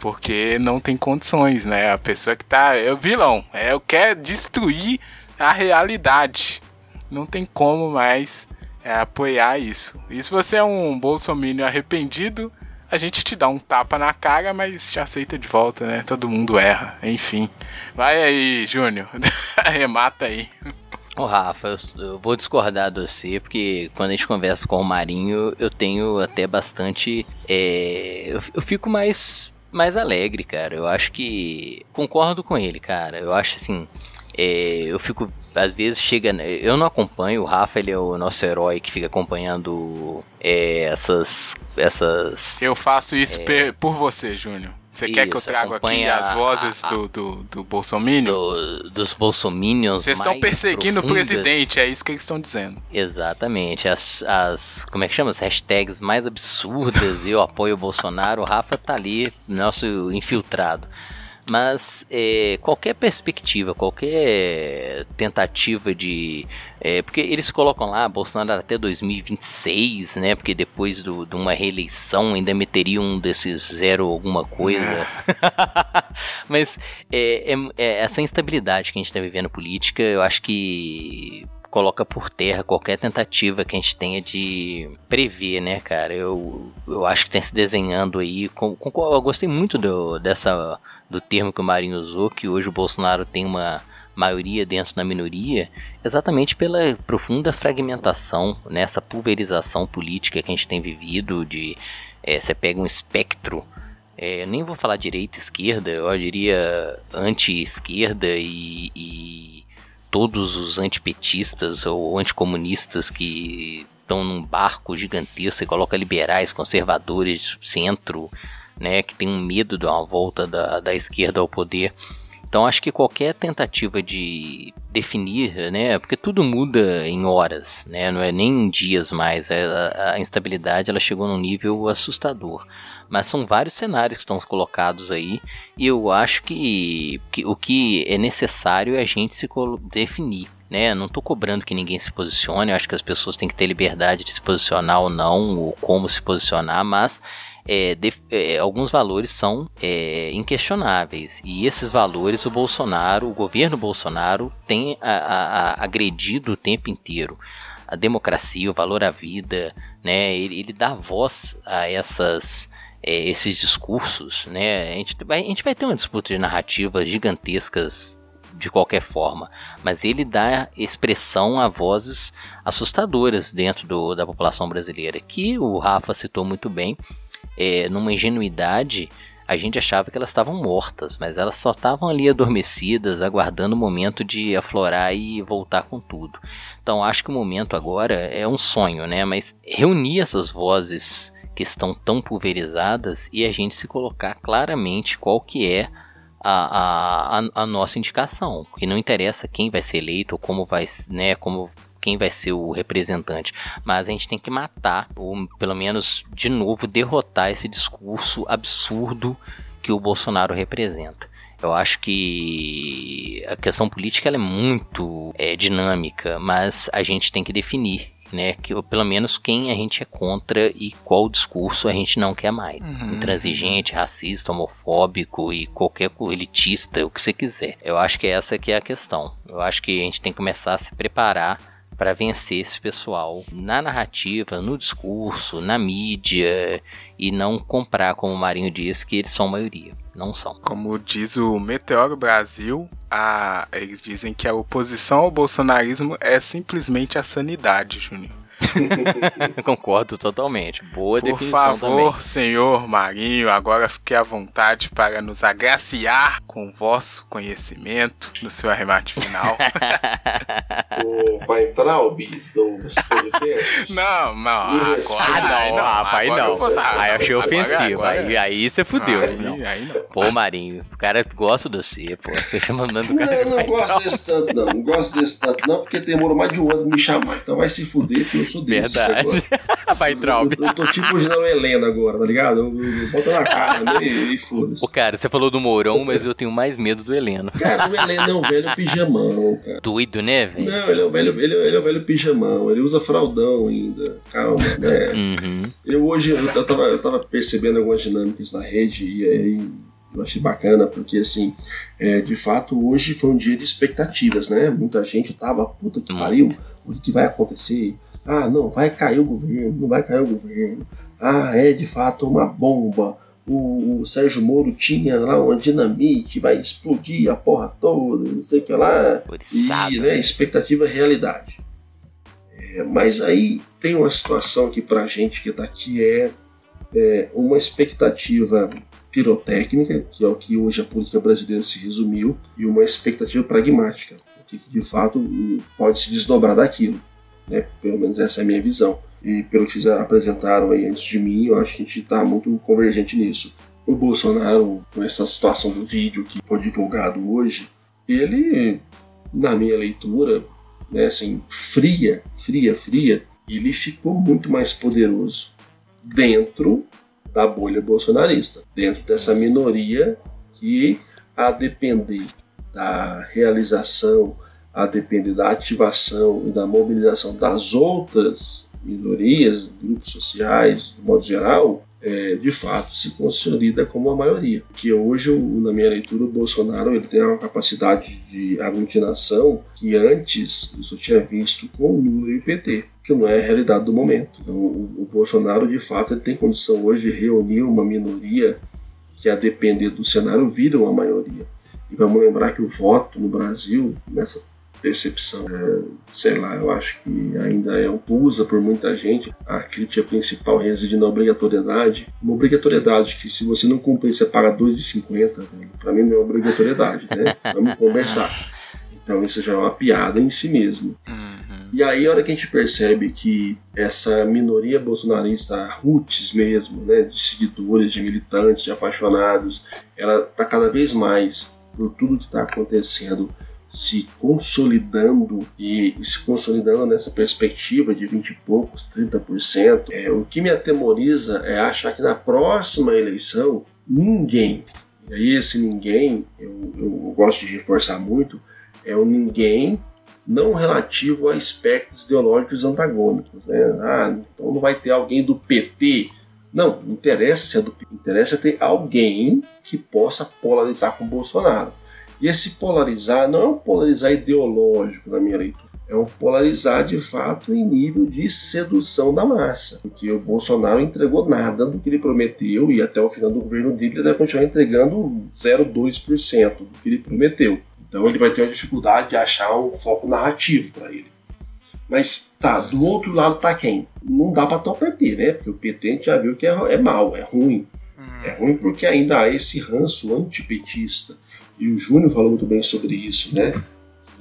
porque não tem condições, né? A pessoa que tá. É o vilão, é, quer destruir a realidade. Não tem como mais é apoiar isso. E se você é um bolsominion arrependido, a gente te dá um tapa na cara, mas te aceita de volta, né? Todo mundo erra, enfim. Vai aí, Júnior, arremata aí.
Ô Rafa, eu, eu, vou discordar de você, porque quando a gente conversa com o Marinho, eu tenho até bastante. É, eu, eu fico mais, mais alegre, cara. Eu acho que. Concordo com ele, cara. Eu acho assim. É, eu fico às vezes chega. Eu não acompanho, o Rafa ele é o nosso herói que fica acompanhando é, essas. essas.
Eu faço isso é, por você, Júnior. Você quer que eu traga aqui as vozes a, a, do, do, do Bolsonaro?
Do, dos Bolsominions.
Vocês estão perseguindo profundas. o presidente, é isso que eles estão dizendo.
Exatamente. As, as. Como é que chama? As hashtags mais absurdas. eu apoio o Bolsonaro. O Rafa tá ali, nosso infiltrado. Mas é, qualquer perspectiva, qualquer tentativa de. É, porque eles colocam lá Bolsonaro até 2026, né? Porque depois do, de uma reeleição ainda meteria um desses zero alguma coisa. É. Mas é, é, é, essa instabilidade que a gente está vivendo política, eu acho que coloca por terra qualquer tentativa que a gente tenha de prever, né, cara? Eu, eu acho que tem se desenhando aí. Com, com, eu gostei muito do, dessa do termo que o Marinho usou, que hoje o Bolsonaro tem uma maioria dentro da minoria, exatamente pela profunda fragmentação, nessa né, pulverização política que a gente tem vivido, de é, você pega um espectro, é, nem vou falar direita esquerda, eu diria anti-esquerda e, e todos os antipetistas ou anticomunistas que estão num barco gigantesco e coloca liberais, conservadores, centro, né, que tem um medo de uma volta da, da esquerda ao poder. Então acho que qualquer tentativa de definir, né, porque tudo muda em horas, né, não é nem em dias mais, é, a, a instabilidade ela chegou num nível assustador. Mas são vários cenários que estão colocados aí e eu acho que, que o que é necessário é a gente se definir. Né, não estou cobrando que ninguém se posicione, acho que as pessoas têm que ter liberdade de se posicionar ou não, ou como se posicionar, mas é, de, é, alguns valores são é, inquestionáveis. E esses valores o Bolsonaro, o governo Bolsonaro, tem a, a, a agredido o tempo inteiro. A democracia, o valor à vida, né? Ele, ele dá voz a essas é, esses discursos, né? A gente, a gente vai ter uma disputa de narrativas gigantescas de qualquer forma, mas ele dá expressão a vozes assustadoras dentro do, da população brasileira, que o Rafa citou muito bem, é, numa ingenuidade, a gente achava que elas estavam mortas, mas elas só estavam ali adormecidas, aguardando o momento de aflorar e voltar com tudo. Então acho que o momento agora é um sonho, né? Mas reunir essas vozes que estão tão pulverizadas e a gente se colocar claramente qual que é a, a, a, nossa indicação. E não interessa quem vai ser eleito ou como vai, né, como quem vai ser o representante, mas a gente tem que matar, ou pelo menos de novo derrotar esse discurso absurdo que o Bolsonaro representa. Eu acho que a questão política é muito é, dinâmica, mas a gente tem que definir né? Que pelo menos quem a gente é contra e qual discurso a gente não quer mais. Uhum. Intransigente, racista, homofóbico e qualquer elitista, o que você quiser. Eu acho que essa que é a questão. Eu acho que a gente tem que começar a se preparar para vencer esse pessoal na narrativa, no discurso, na mídia e não comprar, como o Marinho diz, que eles são maioria. Não são.
Como diz o Meteoro Brasil, a, eles dizem que a oposição ao bolsonarismo é simplesmente a sanidade, Júnior.
Concordo totalmente. Boa
Por
definição
favor, também. senhor Marinho, agora fique à vontade para nos agraciar com vosso conhecimento no seu arremate final.
vai entrar o dos podcasts?
Não, não. Agora,
ah, não, não, aí não. Vou, aí eu achei ofensivo. Agora, aí, aí você fudeu. Aí não. aí não. Pô, Marinho, o cara gosta de você, pô. Você chama mandando o cara.
Não, não gosto desse tanto, não. Não gosto desse tanto, não, porque demorou mais de um ano me chamar. Então vai se fuder, porque eu sou desse.
Verdade. vai, Traub.
Eu, eu, tô tipo o Helena agora, tá ligado? Eu, eu, bota na cara né, e, e foda-se.
O cara, você falou do Mourão, mas eu tenho mais medo do Heleno.
Cara, o Heleno é um velho pijamão, cara.
Doido, né, velho?
Não, ele é, um velho, ele, ele é um velho pijamão. Ele usa fraldão ainda. Calma, né?
Uhum.
Eu hoje, eu, eu, tava, eu tava percebendo algumas dinâmicas na rede e aí eu achei bacana, porque assim, é, de fato, hoje foi um dia de expectativas, né? Muita gente tava, puta que pariu, o que, que vai acontecer? Ah, não, vai cair o governo, não vai cair o governo. Ah, é de fato uma bomba. o, o Sérgio Moro tinha lá uma dinamite, vai explodir a porra toda, não sei o que lá. E, né, expectativa realidade. É, mas aí tem uma situação aqui pra gente que tá aqui é, é uma expectativa pirotécnica, que é o que hoje a política brasileira se resumiu, e uma expectativa pragmática, que de fato pode se desdobrar daquilo. Né? Pelo menos essa é a minha visão. E pelo que vocês apresentaram aí antes de mim, eu acho que a gente está muito convergente nisso. O Bolsonaro, com essa situação do vídeo que foi divulgado hoje, ele, na minha leitura, né, assim, fria, fria, fria, ele ficou muito mais poderoso dentro da bolha bolsonarista, dentro dessa minoria que, a depender da realização, a depender da ativação e da mobilização das outras minorias, grupos sociais, de modo geral, é, de fato se consolida como a maioria. Que hoje, na minha leitura, o Bolsonaro ele tem uma capacidade de aglutinação que antes eu só tinha visto com o Lula e o PT, que não é a realidade do momento. Então, o, o Bolsonaro, de fato, ele tem condição hoje de reunir uma minoria que, a depender do cenário, vira uma maioria. E vamos lembrar que o voto no Brasil, nessa percepção, é, sei lá, eu acho que ainda é usa por muita gente. A crítica principal reside na obrigatoriedade. Uma obrigatoriedade que se você não cumprir, você paga 2,50, para mim não é obrigatoriedade, né? Vamos conversar. Então isso já é uma piada em si mesmo. Uhum. E aí, a hora que a gente percebe que essa minoria bolsonarista, roots mesmo, né, de seguidores, de militantes, de apaixonados, ela está cada vez mais, por tudo que está acontecendo, se consolidando e, e, se consolidando nessa perspectiva de 20 e poucos, 30%. É, o que me atemoriza é achar que na próxima eleição ninguém, e aí esse ninguém eu, eu gosto de reforçar muito, é o ninguém não relativo a aspectos ideológicos antagônicos. Né? Ah, então não vai ter alguém do PT. Não, não interessa se é do PT, interessa ter alguém que possa polarizar com o Bolsonaro. E esse polarizar não é um polarizar ideológico na minha leitura, é um polarizar de fato em nível de sedução da massa. Porque o Bolsonaro entregou nada do que ele prometeu e até o final do governo dele ele vai continuar entregando 0,2% do que ele prometeu. Então ele vai ter uma dificuldade de achar um foco narrativo para ele. Mas tá, do outro lado tá quem? Não dá para estar o PT, né? Porque o PT a gente já viu que é, é mal, é ruim. Hum. É ruim porque ainda há esse ranço antipetista e o Júnior falou muito bem sobre isso, né?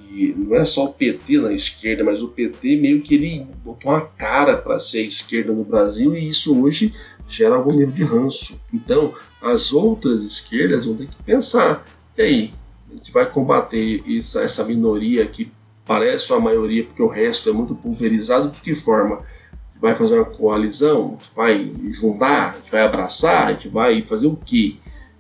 Que não é só o PT na esquerda, mas o PT meio que ele botou uma cara para ser esquerda no Brasil e isso hoje gera algum nível de ranço. Então, as outras esquerdas vão ter que pensar: e aí? A gente vai combater essa, essa minoria que parece uma maioria porque o resto é muito pulverizado? De que forma? vai fazer uma coalizão? Vai juntar? Vai abraçar? Vai fazer o quê?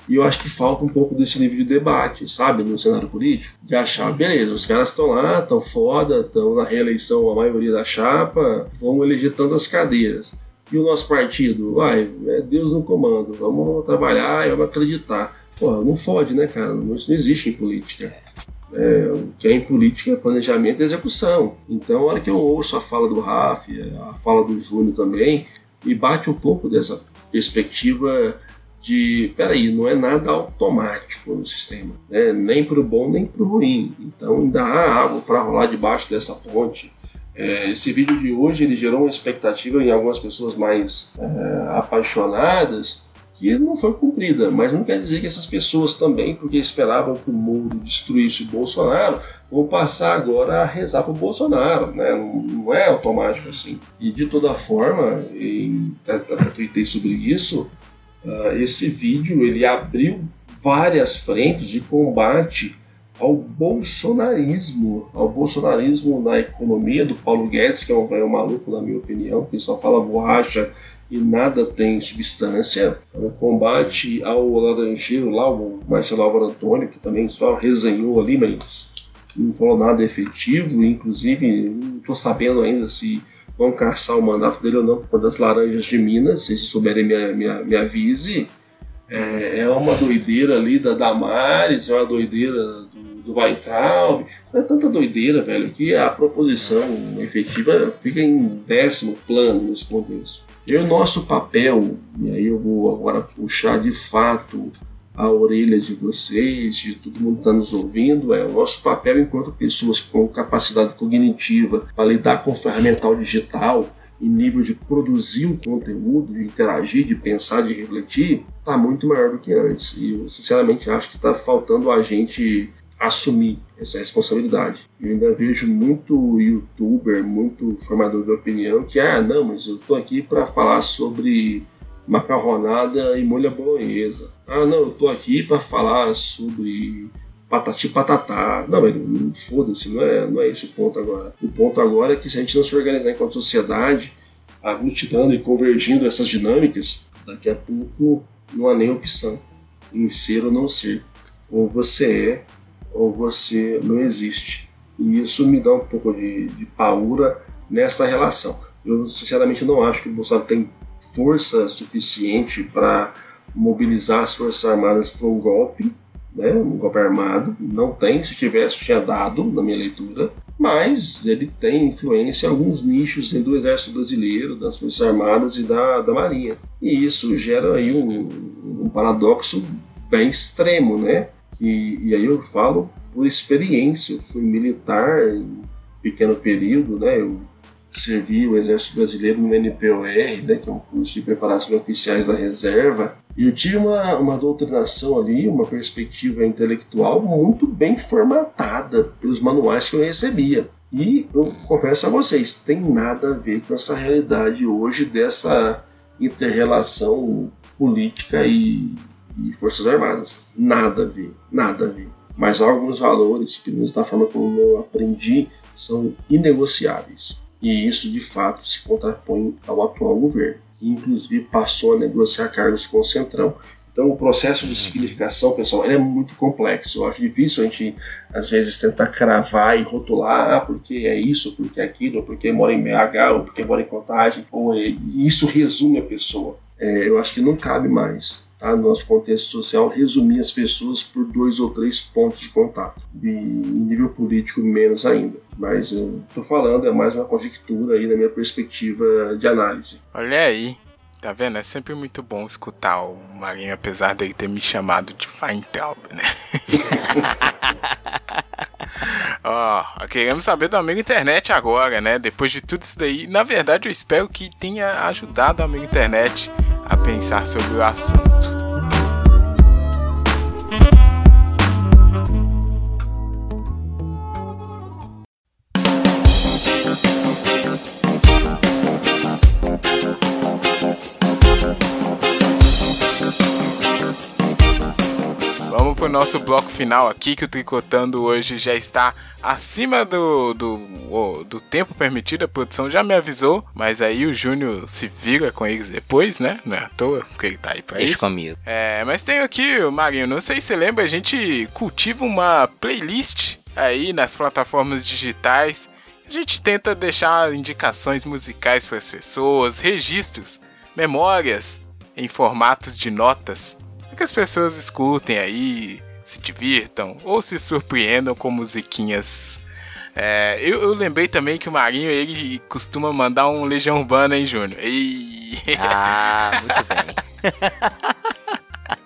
E eu acho que falta um pouco desse nível de debate, sabe, no cenário político, de achar, beleza, os caras estão lá, estão foda, estão na reeleição a maioria da chapa, vão eleger tantas cadeiras. E o nosso partido, vai, é Deus no comando, vamos trabalhar e vamos acreditar. Pô, não fode, né, cara? Isso não existe em política. É, o que é em política é planejamento e execução. Então, a hora que eu ouço a fala do Raf, a fala do Júnior também, me bate um pouco dessa perspectiva de, peraí, não é nada automático no sistema, né? nem para o bom nem para o ruim. Então ainda há água para rolar debaixo dessa ponte. É, esse vídeo de hoje ele gerou uma expectativa em algumas pessoas mais é, apaixonadas que não foi cumprida, mas não quer dizer que essas pessoas também, porque esperavam que o mundo destruísse o Bolsonaro, vão passar agora a rezar para o Bolsonaro, né? Não, não, é automático assim. E de toda forma, e até tuitei sobre isso, Uh, esse vídeo ele abriu várias frentes de combate ao bolsonarismo, ao bolsonarismo na economia do Paulo Guedes, que é um velho maluco, na minha opinião, que só fala borracha e nada tem substância. O combate ao laranjeiro lá, o Marcelo Álvaro Antônio, que também só resenhou ali, mas não falou nada efetivo, inclusive não estou sabendo ainda se vão caçar o mandato dele ou não por das laranjas de Minas, se souberem me, me, me avise. É, é, uma doideira ali da Damares, é uma doideira do, do Weintraub. Não é tanta doideira, velho, que a proposição efetiva fica em décimo plano nesse contexto. E o nosso papel, e aí eu vou agora puxar de fato a orelha de vocês, de todo mundo que está nos ouvindo, é o nosso papel enquanto pessoas com capacidade cognitiva para lidar com o ferramental digital em nível de produzir um conteúdo, de interagir, de pensar, de refletir, está muito maior do que antes. E eu, sinceramente, acho que está faltando a gente assumir essa responsabilidade. Eu ainda vejo muito youtuber, muito formador de opinião que, ah, não, mas eu tô aqui para falar sobre macarronada e molha bolonhesa. Ah, não, eu tô aqui para falar sobre patati patatá. Não, foda-se, não é, não é esse o ponto agora. O ponto agora é que se a gente não se organizar enquanto sociedade, aglutinando e convergindo essas dinâmicas, daqui a pouco não há nem opção em ser ou não ser. Ou você é ou você não existe. E isso me dá um pouco de, de paura nessa relação. Eu, sinceramente, não acho que o Bolsonaro tem força suficiente para mobilizar as Forças Armadas para um golpe, né, um golpe armado. Não tem, se tivesse, tinha dado, na minha leitura. Mas ele tem influência em alguns nichos do Exército Brasileiro, das Forças Armadas e da, da Marinha. E isso gera aí um, um paradoxo bem extremo, né? que, e aí eu falo por experiência, eu fui militar em pequeno período, né? Eu servi o Exército Brasileiro no NPOR, né, que é um curso de preparação de oficiais da reserva, e eu tive uma, uma doutrinação ali, uma perspectiva intelectual muito bem formatada pelos manuais que eu recebia. E eu confesso a vocês, tem nada a ver com essa realidade hoje dessa interrelação política e e Forças Armadas. Nada a ver, nada a ver. Mas há alguns valores, menos da forma como eu aprendi, são inegociáveis. E isso de fato se contrapõe ao atual governo, que inclusive passou a negociar cargos com o Centrão. Então o processo de significação, pessoal, é muito complexo. Eu acho difícil a gente, às vezes, tentar cravar e rotular, ah, porque é isso, porque é aquilo, porque mora em BH, ou porque mora em Contagem, ou é... isso resume a pessoa. É, eu acho que não cabe mais tá, no nosso contexto social, resumir as pessoas por dois ou três pontos de contato. E em nível político, menos ainda. Mas eu tô falando, é mais uma conjectura aí na minha perspectiva de análise.
Olha aí. Tá vendo? É sempre muito bom escutar o Marinho, apesar dele ter me chamado de Feintraub, né? Ó, oh, queremos saber do amigo internet agora, né? Depois de tudo isso daí. Na verdade, eu espero que tenha ajudado o amigo internet a pensar sobre o assunto. Nosso bloco final aqui, que o Tricotando hoje já está acima do, do, do tempo permitido. A produção já me avisou, mas aí o Júnior se vira com eles depois, né? Não é à toa, porque ele tá aí pra Deixa isso.
comigo.
É, mas tem aqui, Marinho, não sei se você lembra, a gente cultiva uma playlist aí nas plataformas digitais. A gente tenta deixar indicações musicais para as pessoas, registros, memórias em formatos de notas que as pessoas escutem aí, se divirtam ou se surpreendam com musiquinhas. É, eu, eu, lembrei também que o Marinho ele costuma mandar um Legião Urbana, hein, Júnior? E...
Ah, muito bem.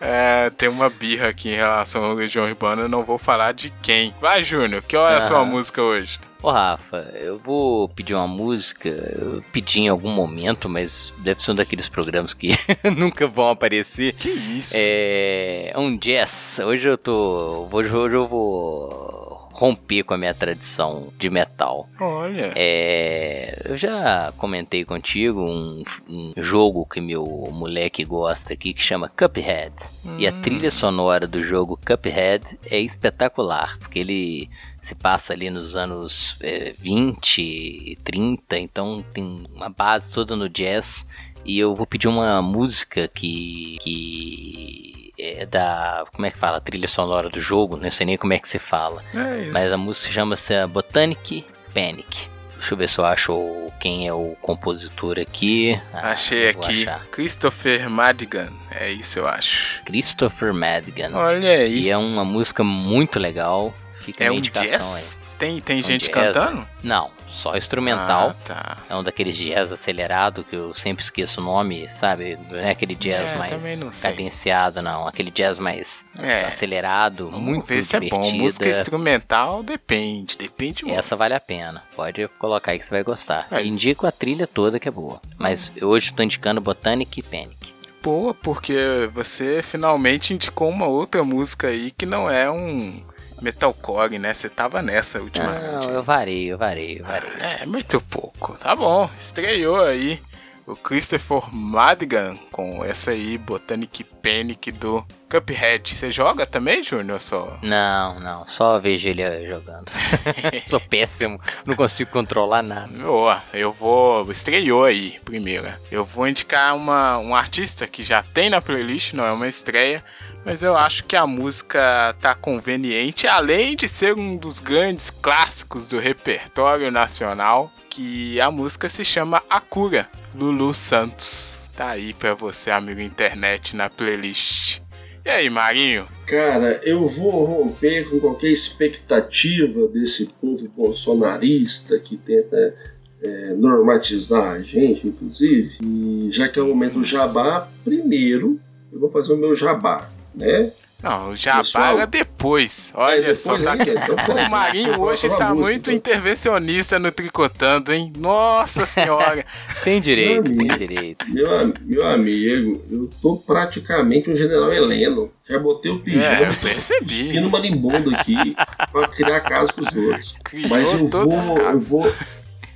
É, tem uma birra aqui em relação ao Legião Urbana, eu não vou falar de quem. Vai, Júnior, que hora é a sua música hoje?
Ô Rafa, eu vou pedir uma música. Eu pedi em algum momento, mas deve ser um daqueles programas que nunca vão aparecer.
Que isso?
É. Um jazz. Hoje eu tô. Hoje, hoje eu vou romper com a minha tradição de metal.
Olha.
É, eu já comentei contigo um, um, jogo que meu moleque gosta aqui que chama Cuphead. Hum. E a hum. trilha sonora do jogo Cuphead é espetacular, porque ele se passa ali nos anos é, 20, 30, então tem uma base toda no jazz. E eu vou pedir uma música que, que é da. Como é que fala? A trilha sonora do jogo, não sei nem como é que se fala.
É
Mas a música chama-se Botanic Panic. Deixa eu ver se eu acho quem é o compositor aqui.
Ah, Achei aqui. Achar. Christopher Madigan. É isso, eu acho.
Christopher Madigan.
Olha aí.
E é uma música muito legal. Fica
é um
indicação
jazz?
aí.
Tem, tem
Um
gente
jazz.
cantando?
Não, só instrumental.
Ah, tá.
É um daqueles jazz acelerado que eu sempre esqueço o nome, sabe? Não é aquele jazz
É,
mais
não
cadenciado, não. Aquele jazz mais
É.
acelerado,
Vamos
muito
ver se é bom. Música instrumental depende, depende muito.
Essa vale a pena. Pode colocar aí que você vai gostar.
É.
Indico a trilha toda que é boa. Mas hoje eu tô indicando Botanic e Panic.
Boa, porque você finalmente indicou uma outra música aí que não é um metalcore, né? Você tava nessa ultimamente.
Não, eu varei, eu varei, eu varei.
É, muito pouco. Tá bom, estreou aí o Christopher Madigan com essa aí, Botanic Panic do Cuphead. Você joga também, Júnior? Só?
Não, não, só vejo ele eh, jogando. Sou péssimo, não consigo controlar nada.
Boa, eu vou. Estreou aí, primeira. Eu vou indicar uma, um artista que já tem na playlist, não é uma estreia, mas eu acho que a música tá conveniente, além de ser um dos grandes clássicos do repertório nacional, que a música se chama A Cura, Lulu Santos. Tá aí pra você, amigo internet, na playlist. E aí, Marinho?
Cara, eu vou romper com qualquer expectativa desse povo bolsonarista que tenta é, normatizar a gente, inclusive. E já que é o momento do jabá, primeiro eu vou fazer o meu jabá, né?
Não, Jabá
Pessoal-
era depois. Olha
É,
só,
depois
tá...
ainda? Então,
o Marinho hoje tá
música,
muito
então.
intervencionista no Tricotando, hein? Nossa senhora!
Tem direito,
Meu
tem
amigo.
direito.
Meu, meu amigo, eu tô praticamente um general Heleno. Já botei o
é,
pijama,
eu percebi.
pino marimbondo aqui pra criar caso com os outros.
Criou
Mas eu vou, eu vou,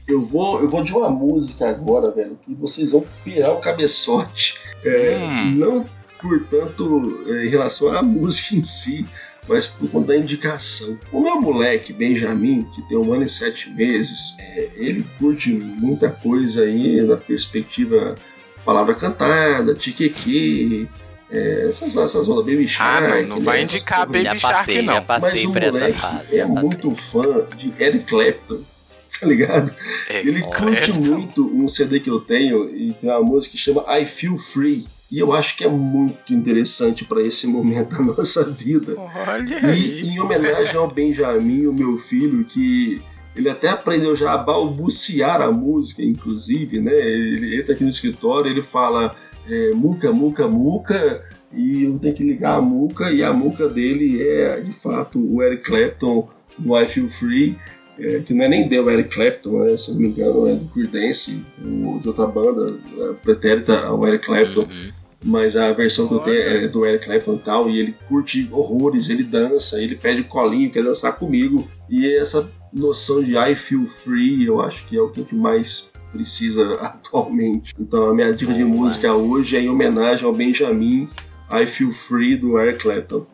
eu vou, eu vou de uma música agora, velho, que vocês vão pirar o cabeçote. É,
Hum.
Não, portanto, é, em relação à música em si, mas por conta da indicação. O meu moleque, Benjamin, que tem um ano e sete meses, é, ele curte muita coisa aí na perspectiva palavra cantada, tiqueque, é, essas, essas ondas Baby
Ah,
Shark.
não, não vai
né,
indicar
essas porra.
Baby
Já
Shark,
passei,
não.
já passei
Mas o moleque
fase.
é muito fã de Eric Clapton, tá ligado?
É,
Ele curte muito um CD que eu tenho e tem uma música que chama I Feel Free. E eu acho que é muito interessante para esse momento da nossa vida.
Olha
E em homenagem ao Benjamin, o meu filho, que ele até aprendeu já a balbuciar a música, inclusive, né? Ele entra aqui no escritório, ele fala é, muca, muca, muca, e eu tenho que ligar a muca, e a muca dele é, de fato, o Eric Clapton do I Feel Free, é, que não é nem deu Eric Clapton, né? se não me engano, é do Creedence, ou de outra banda, é, pretérita ao Eric Clapton
Uhum.
Mas a versão que eu tenho
Olha.
é do Eric Clapton e tal, e ele curte horrores, ele dança, ele pede colinho, quer dançar comigo, e essa noção de I feel free, eu acho que é o que mais precisa atualmente. Então a minha dica de música hoje é em homenagem ao Benjamin I Feel Free do Eric Clapton.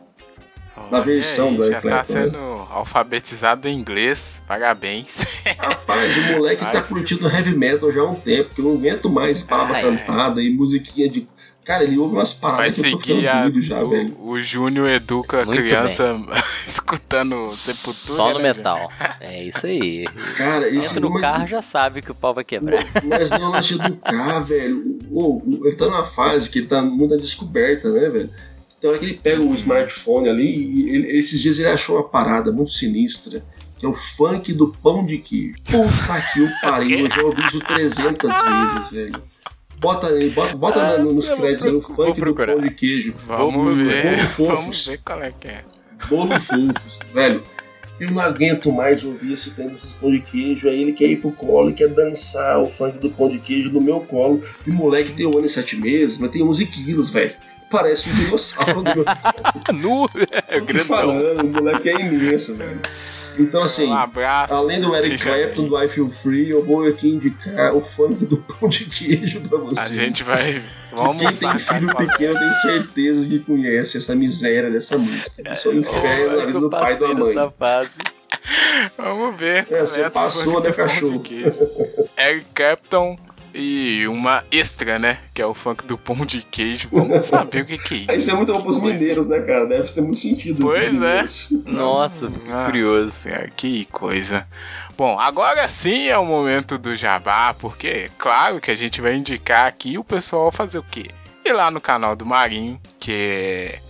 na
Olha
versão
aí,
do
Já
Eric
tá
Clapton, né?
sendo alfabetizado em inglês. Parabéns.
Rapaz, o moleque
Ai,
tá curtindo heavy metal já há um tempo, que eu não aguento mais palavra
é.
cantada e musiquinha de. Cara, ele ouve umas
Vai
paradas que eu tô
seguir a,
já, velho.
o, o Júnior educa a
Muito
criança escutando Sepultura.
Só no
né,
metal. É isso aí.
Cara, esse
Entra no
mas-
carro já sabe que o pau vai quebrar.
Mas não lance educar, velho. Ô, ele tá numa fase que ele tá muita descoberta, né, velho? Tem hora que ele pega o smartphone ali e ele- esses dias ele achou uma parada muito sinistra, que é o funk do pão de queijo. Puta que o pariu, eu já ouvi isso 300 vezes, velho. Bota aí, bota, bota
Ah,
na- nos créditos aí o
procu-
funk do pão de queijo.
Vamos
Bolo-
ver.
Bolo
Vamos
fofos.
ver qual é que é.
Bolo fofos, velho. Eu não aguento mais ouvir esse tempo desses pão de queijo. Aí ele quer ir pro colo, quer dançar o funk do pão de queijo no meu colo. E o moleque tem um ano e sete meses, mas tem 11 quilos, velho. Parece um dinossauro no meu.
Nu! É
falando, o moleque é imenso, velho. Então, assim,
um abraço.
além do Eric. Clapton do I Feel Free, eu vou aqui indicar o funk do pão de queijo pra
A
você.
gente vai. Vamos
Quem tem filho pequeno, eu tenho certeza que conhece essa miséria dessa música. Isso é o inferno na vida do pai e da mãe.
Vamos ver.
É, você passou, né,
de
cachorro?
Eric Clapton e uma extra, né? Que é o funk do pão de queijo. Vamos saber o que, que é isso.
Isso é muito bom pros
é.
mineiros, né, cara? Deve ter muito sentido.
Pois é.
Nossa,
Nossa
curioso.
Senhora, que coisa. Bom, agora sim é o momento do jabá, porque é claro que a gente vai indicar aqui o pessoal fazer o quê? E lá no canal do Marinho, que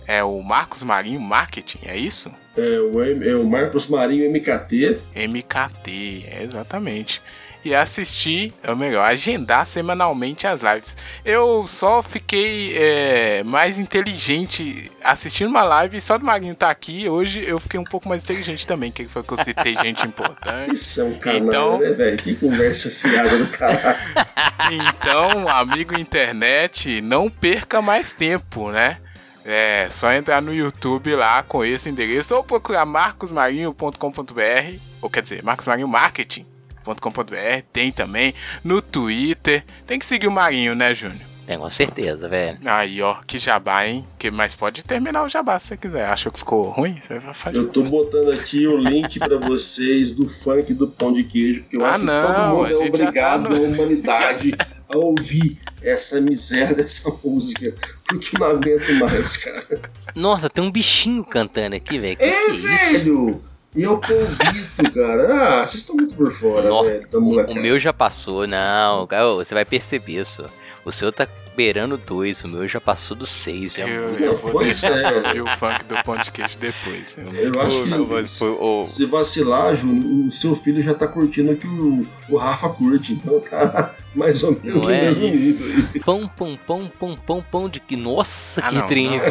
é, é o Marcos Marinho Marketing, é isso?
É o, é o Marcos Marinho MKT.
MKT, é exatamente e assistir, ou melhor, agendar semanalmente as lives. Eu só fiquei é, mais inteligente assistindo uma live só do Marinho tá aqui. Hoje eu fiquei um pouco mais inteligente também, que foi que eu citei gente importante.
Isso é um canal, então... né, velho? Que conversa fiada do caralho.
então, amigo internet, não perca mais tempo, né? É só entrar no YouTube lá com esse endereço ou procurar marcosmarinho.com.br, ou quer dizer, Marcos Marinho Marketing marinho.com.br, tem também no Twitter. Tem que seguir o Marinho, né, Júnior?
Tem, com certeza, velho.
Aí, ó, que jabá, hein? Que, mas pode terminar o jabá se você quiser. Achou que ficou ruim? Você vai fazer.
Eu tô botando aqui o link pra vocês do funk do pão de queijo, porque eu ah, acho não, que todo mundo é obrigado tá no... a humanidade a ouvir essa miséria dessa música. Porque não aguento mais, cara.
Nossa, tem um bichinho cantando aqui, velho.
É, que velho! Isso? E eu convido, cara. Ah, vocês estão muito por fora, Nossa, velho.
o, o meu já passou, não. Você vai perceber isso. O seu tá beirando dois, o meu já passou dos seis. Já
eu, eu vou deixar é. o funk do pão de queijo depois.
Eu, eu acho que não, se, foi, se vacilar, Júnior, o seu filho já tá curtindo o que o, o Rafa curte, então tá mais ou menos
não é nível. Pão, pão, pão, pão, pão, pão de que. Nossa, ah, que não, trinco.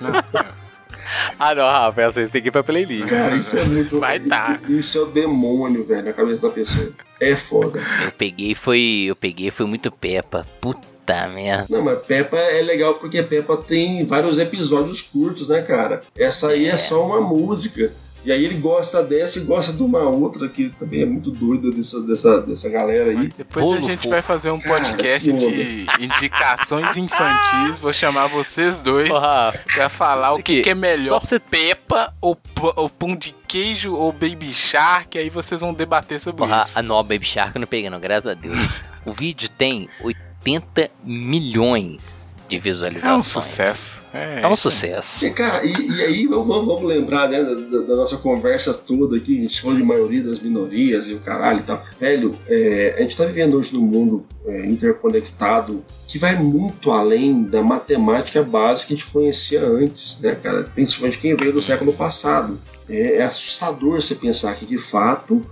Não, não. Ah, não, Rafa, essa tem que ir pra playlist.
Cara, isso é muito.
Vai dar.
Isso é o demônio, velho, na cabeça da pessoa. É foda.
Eu peguei, foi. Eu peguei, foi muito Peppa. Puta merda.
Não, mas Peppa é legal porque Peppa tem vários episódios curtos, né, cara? Essa aí é, é só uma música. E aí ele gosta dessa e gosta de uma outra que também é muito doida dessa, dessa, dessa galera aí.
Depois Polo, a gente vai fazer um podcast Cara, de indicações infantis. Vou chamar vocês dois Porra. pra falar o que, que é melhor. Só você... Peppa ou, ou pão de queijo ou Baby Shark. Aí vocês vão debater sobre Porra, isso.
A nova Baby Shark eu não peguei não, graças a Deus. o vídeo tem 80 milhões de visualizações.
É um sucesso.
É, é um sucesso.
E, cara, e, e aí vamos, vamos lembrar né, da, da, nossa conversa toda aqui, a gente falou de maioria das minorias e o caralho e tal. Velho, é, a gente tá vivendo hoje num mundo é, interconectado que vai muito além da matemática básica que a gente conhecia antes, né, cara? Principalmente quem veio do século passado. É, é assustador você pensar que, de fato,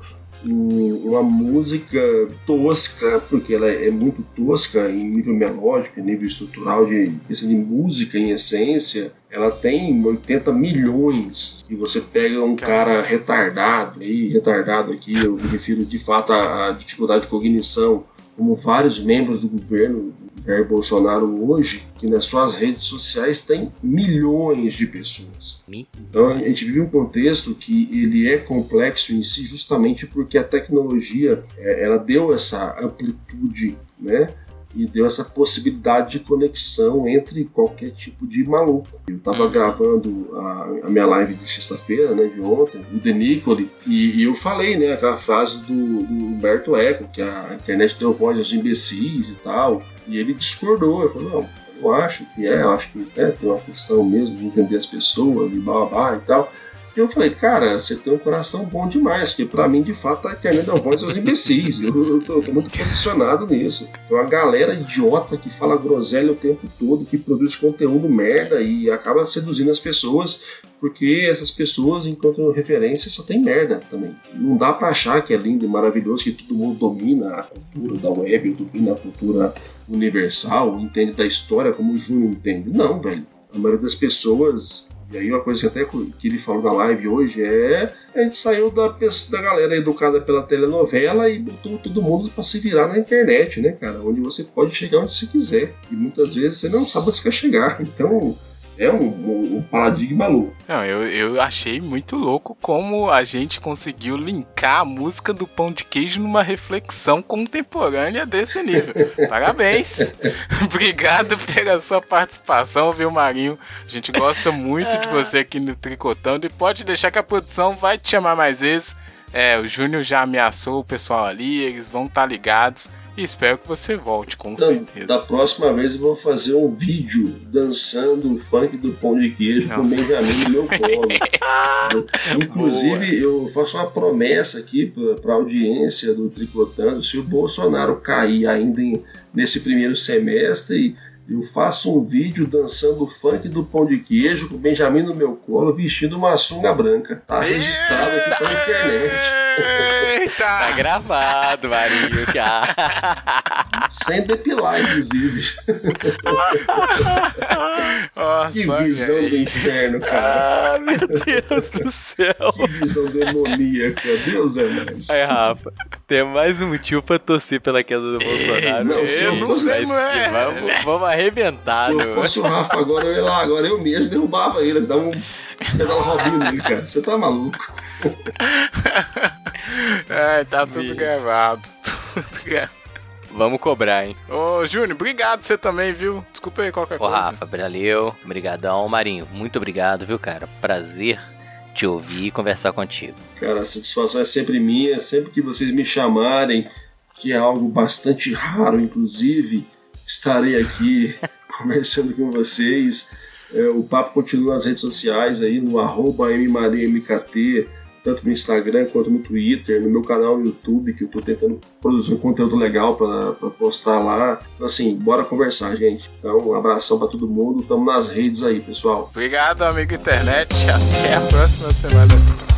uma música tosca, porque ela é muito tosca em nível melódico, em nível estrutural, de, de música em essência, ela tem 80 milhões. E você pega um cara retardado, e retardado aqui eu me refiro de fato à, à dificuldade de cognição, como vários membros do governo Jair Bolsonaro hoje, que nas suas redes sociais tem milhões de pessoas. Então a gente vive um contexto que ele é complexo em si justamente porque a tecnologia é, ela deu essa amplitude, né? e deu essa possibilidade de conexão entre qualquer tipo de maluco. Eu estava uhum. gravando a, a, minha live de sexta-feira, né, de ontem, o The Nicole, e, e, eu falei, né, aquela frase do, do Humberto Eco, que a internet deu voz aos imbecis e tal, e ele discordou, ele falou, não, eu acho que é, eu acho que é, tem uma questão mesmo de entender as pessoas, e blá blá e tal, e eu falei, cara, você tem um coração bom demais, que para mim, de fato, a internet da voz dos imbecis. Eu, eu, tô, eu, tô, muito posicionado nisso. Tem uma galera idiota que fala groselha o tempo todo, que produz conteúdo merda e acaba seduzindo as pessoas, porque essas pessoas, enquanto referência, só tem merda também. Não dá para achar que é lindo e maravilhoso, que todo mundo domina a cultura da web, domina a cultura universal, entende da história como o Júnior entende. Não, velho. A maioria das pessoas e aí uma coisa que até que ele falou na live hoje é a gente saiu da, da galera educada pela telenovela e botou todo mundo para se virar na internet, né, cara? Onde você pode chegar onde você quiser. E muitas vezes você não sabe onde você quer chegar. Então, é um, um, um, paradigma louco.
Não, eu, eu achei muito louco como a gente conseguiu linkar a música do pão de queijo numa reflexão contemporânea desse nível. Parabéns! Obrigado pela sua participação, viu, Marinho? A gente gosta muito de você aqui no Tricotando e pode deixar que a produção vai te chamar mais vezes. É, o Júnior já ameaçou o pessoal ali, eles vão estar tá ligados. E espero que você volte, com então, certeza.
Da próxima vez eu vou fazer um vídeo dançando o funk do pão de queijo Nossa. com o Benjamin no meu colo. Inclusive, Boa. eu faço uma promessa aqui para a audiência do Tricotando: se o Bolsonaro cair ainda em, nesse primeiro semestre Eu faço um vídeo dançando funk do pão de queijo com o Benjamin no meu colo vestindo uma sunga branca. Tá registrado aqui pra internet.
Eita! Tá gravado, Marinho, cara.
Sem depilar, inclusive.
Nossa,
que visão do inferno, cara.
Ah, meu Deus do céu.
Que visão demoníaca. Deus é mais.
Aí, Rafa, tem mais um motivo pra torcer pela queda do Bolsonaro.
Não, se eu,
Eu não
fosse,
sei, não é.
Vamos, vamos arrebentar,
se eu
no-
fosse o Rafa agora, eu ia lá, agora eu mesmo derrubava ele, dava um pedal Robinho nele, cara. Você tá maluco.
É, tá tudo
Meu.
gravado. Tudo gravado.
Vamos cobrar, hein?
Ô, Júnior, obrigado você também, viu? Desculpa aí qualquer
Ô,
coisa.
Rafa, valeu. Obrigadão. Marinho, muito obrigado, viu, cara? Prazer te ouvir e conversar contigo.
Cara, a satisfação é sempre minha, sempre que vocês me chamarem, que é algo bastante raro, inclusive, estarei aqui conversando com vocês. É, o papo continua nas redes sociais aí, no arroba mmariamkt, tanto no Instagram quanto no Twitter, no meu canal no YouTube, que eu tô tentando produzir um conteúdo legal para postar lá. Então, assim, bora conversar, gente. Então, um abração para todo mundo, tamo nas redes aí, pessoal.
Obrigado, amigo internet. Até a próxima semana.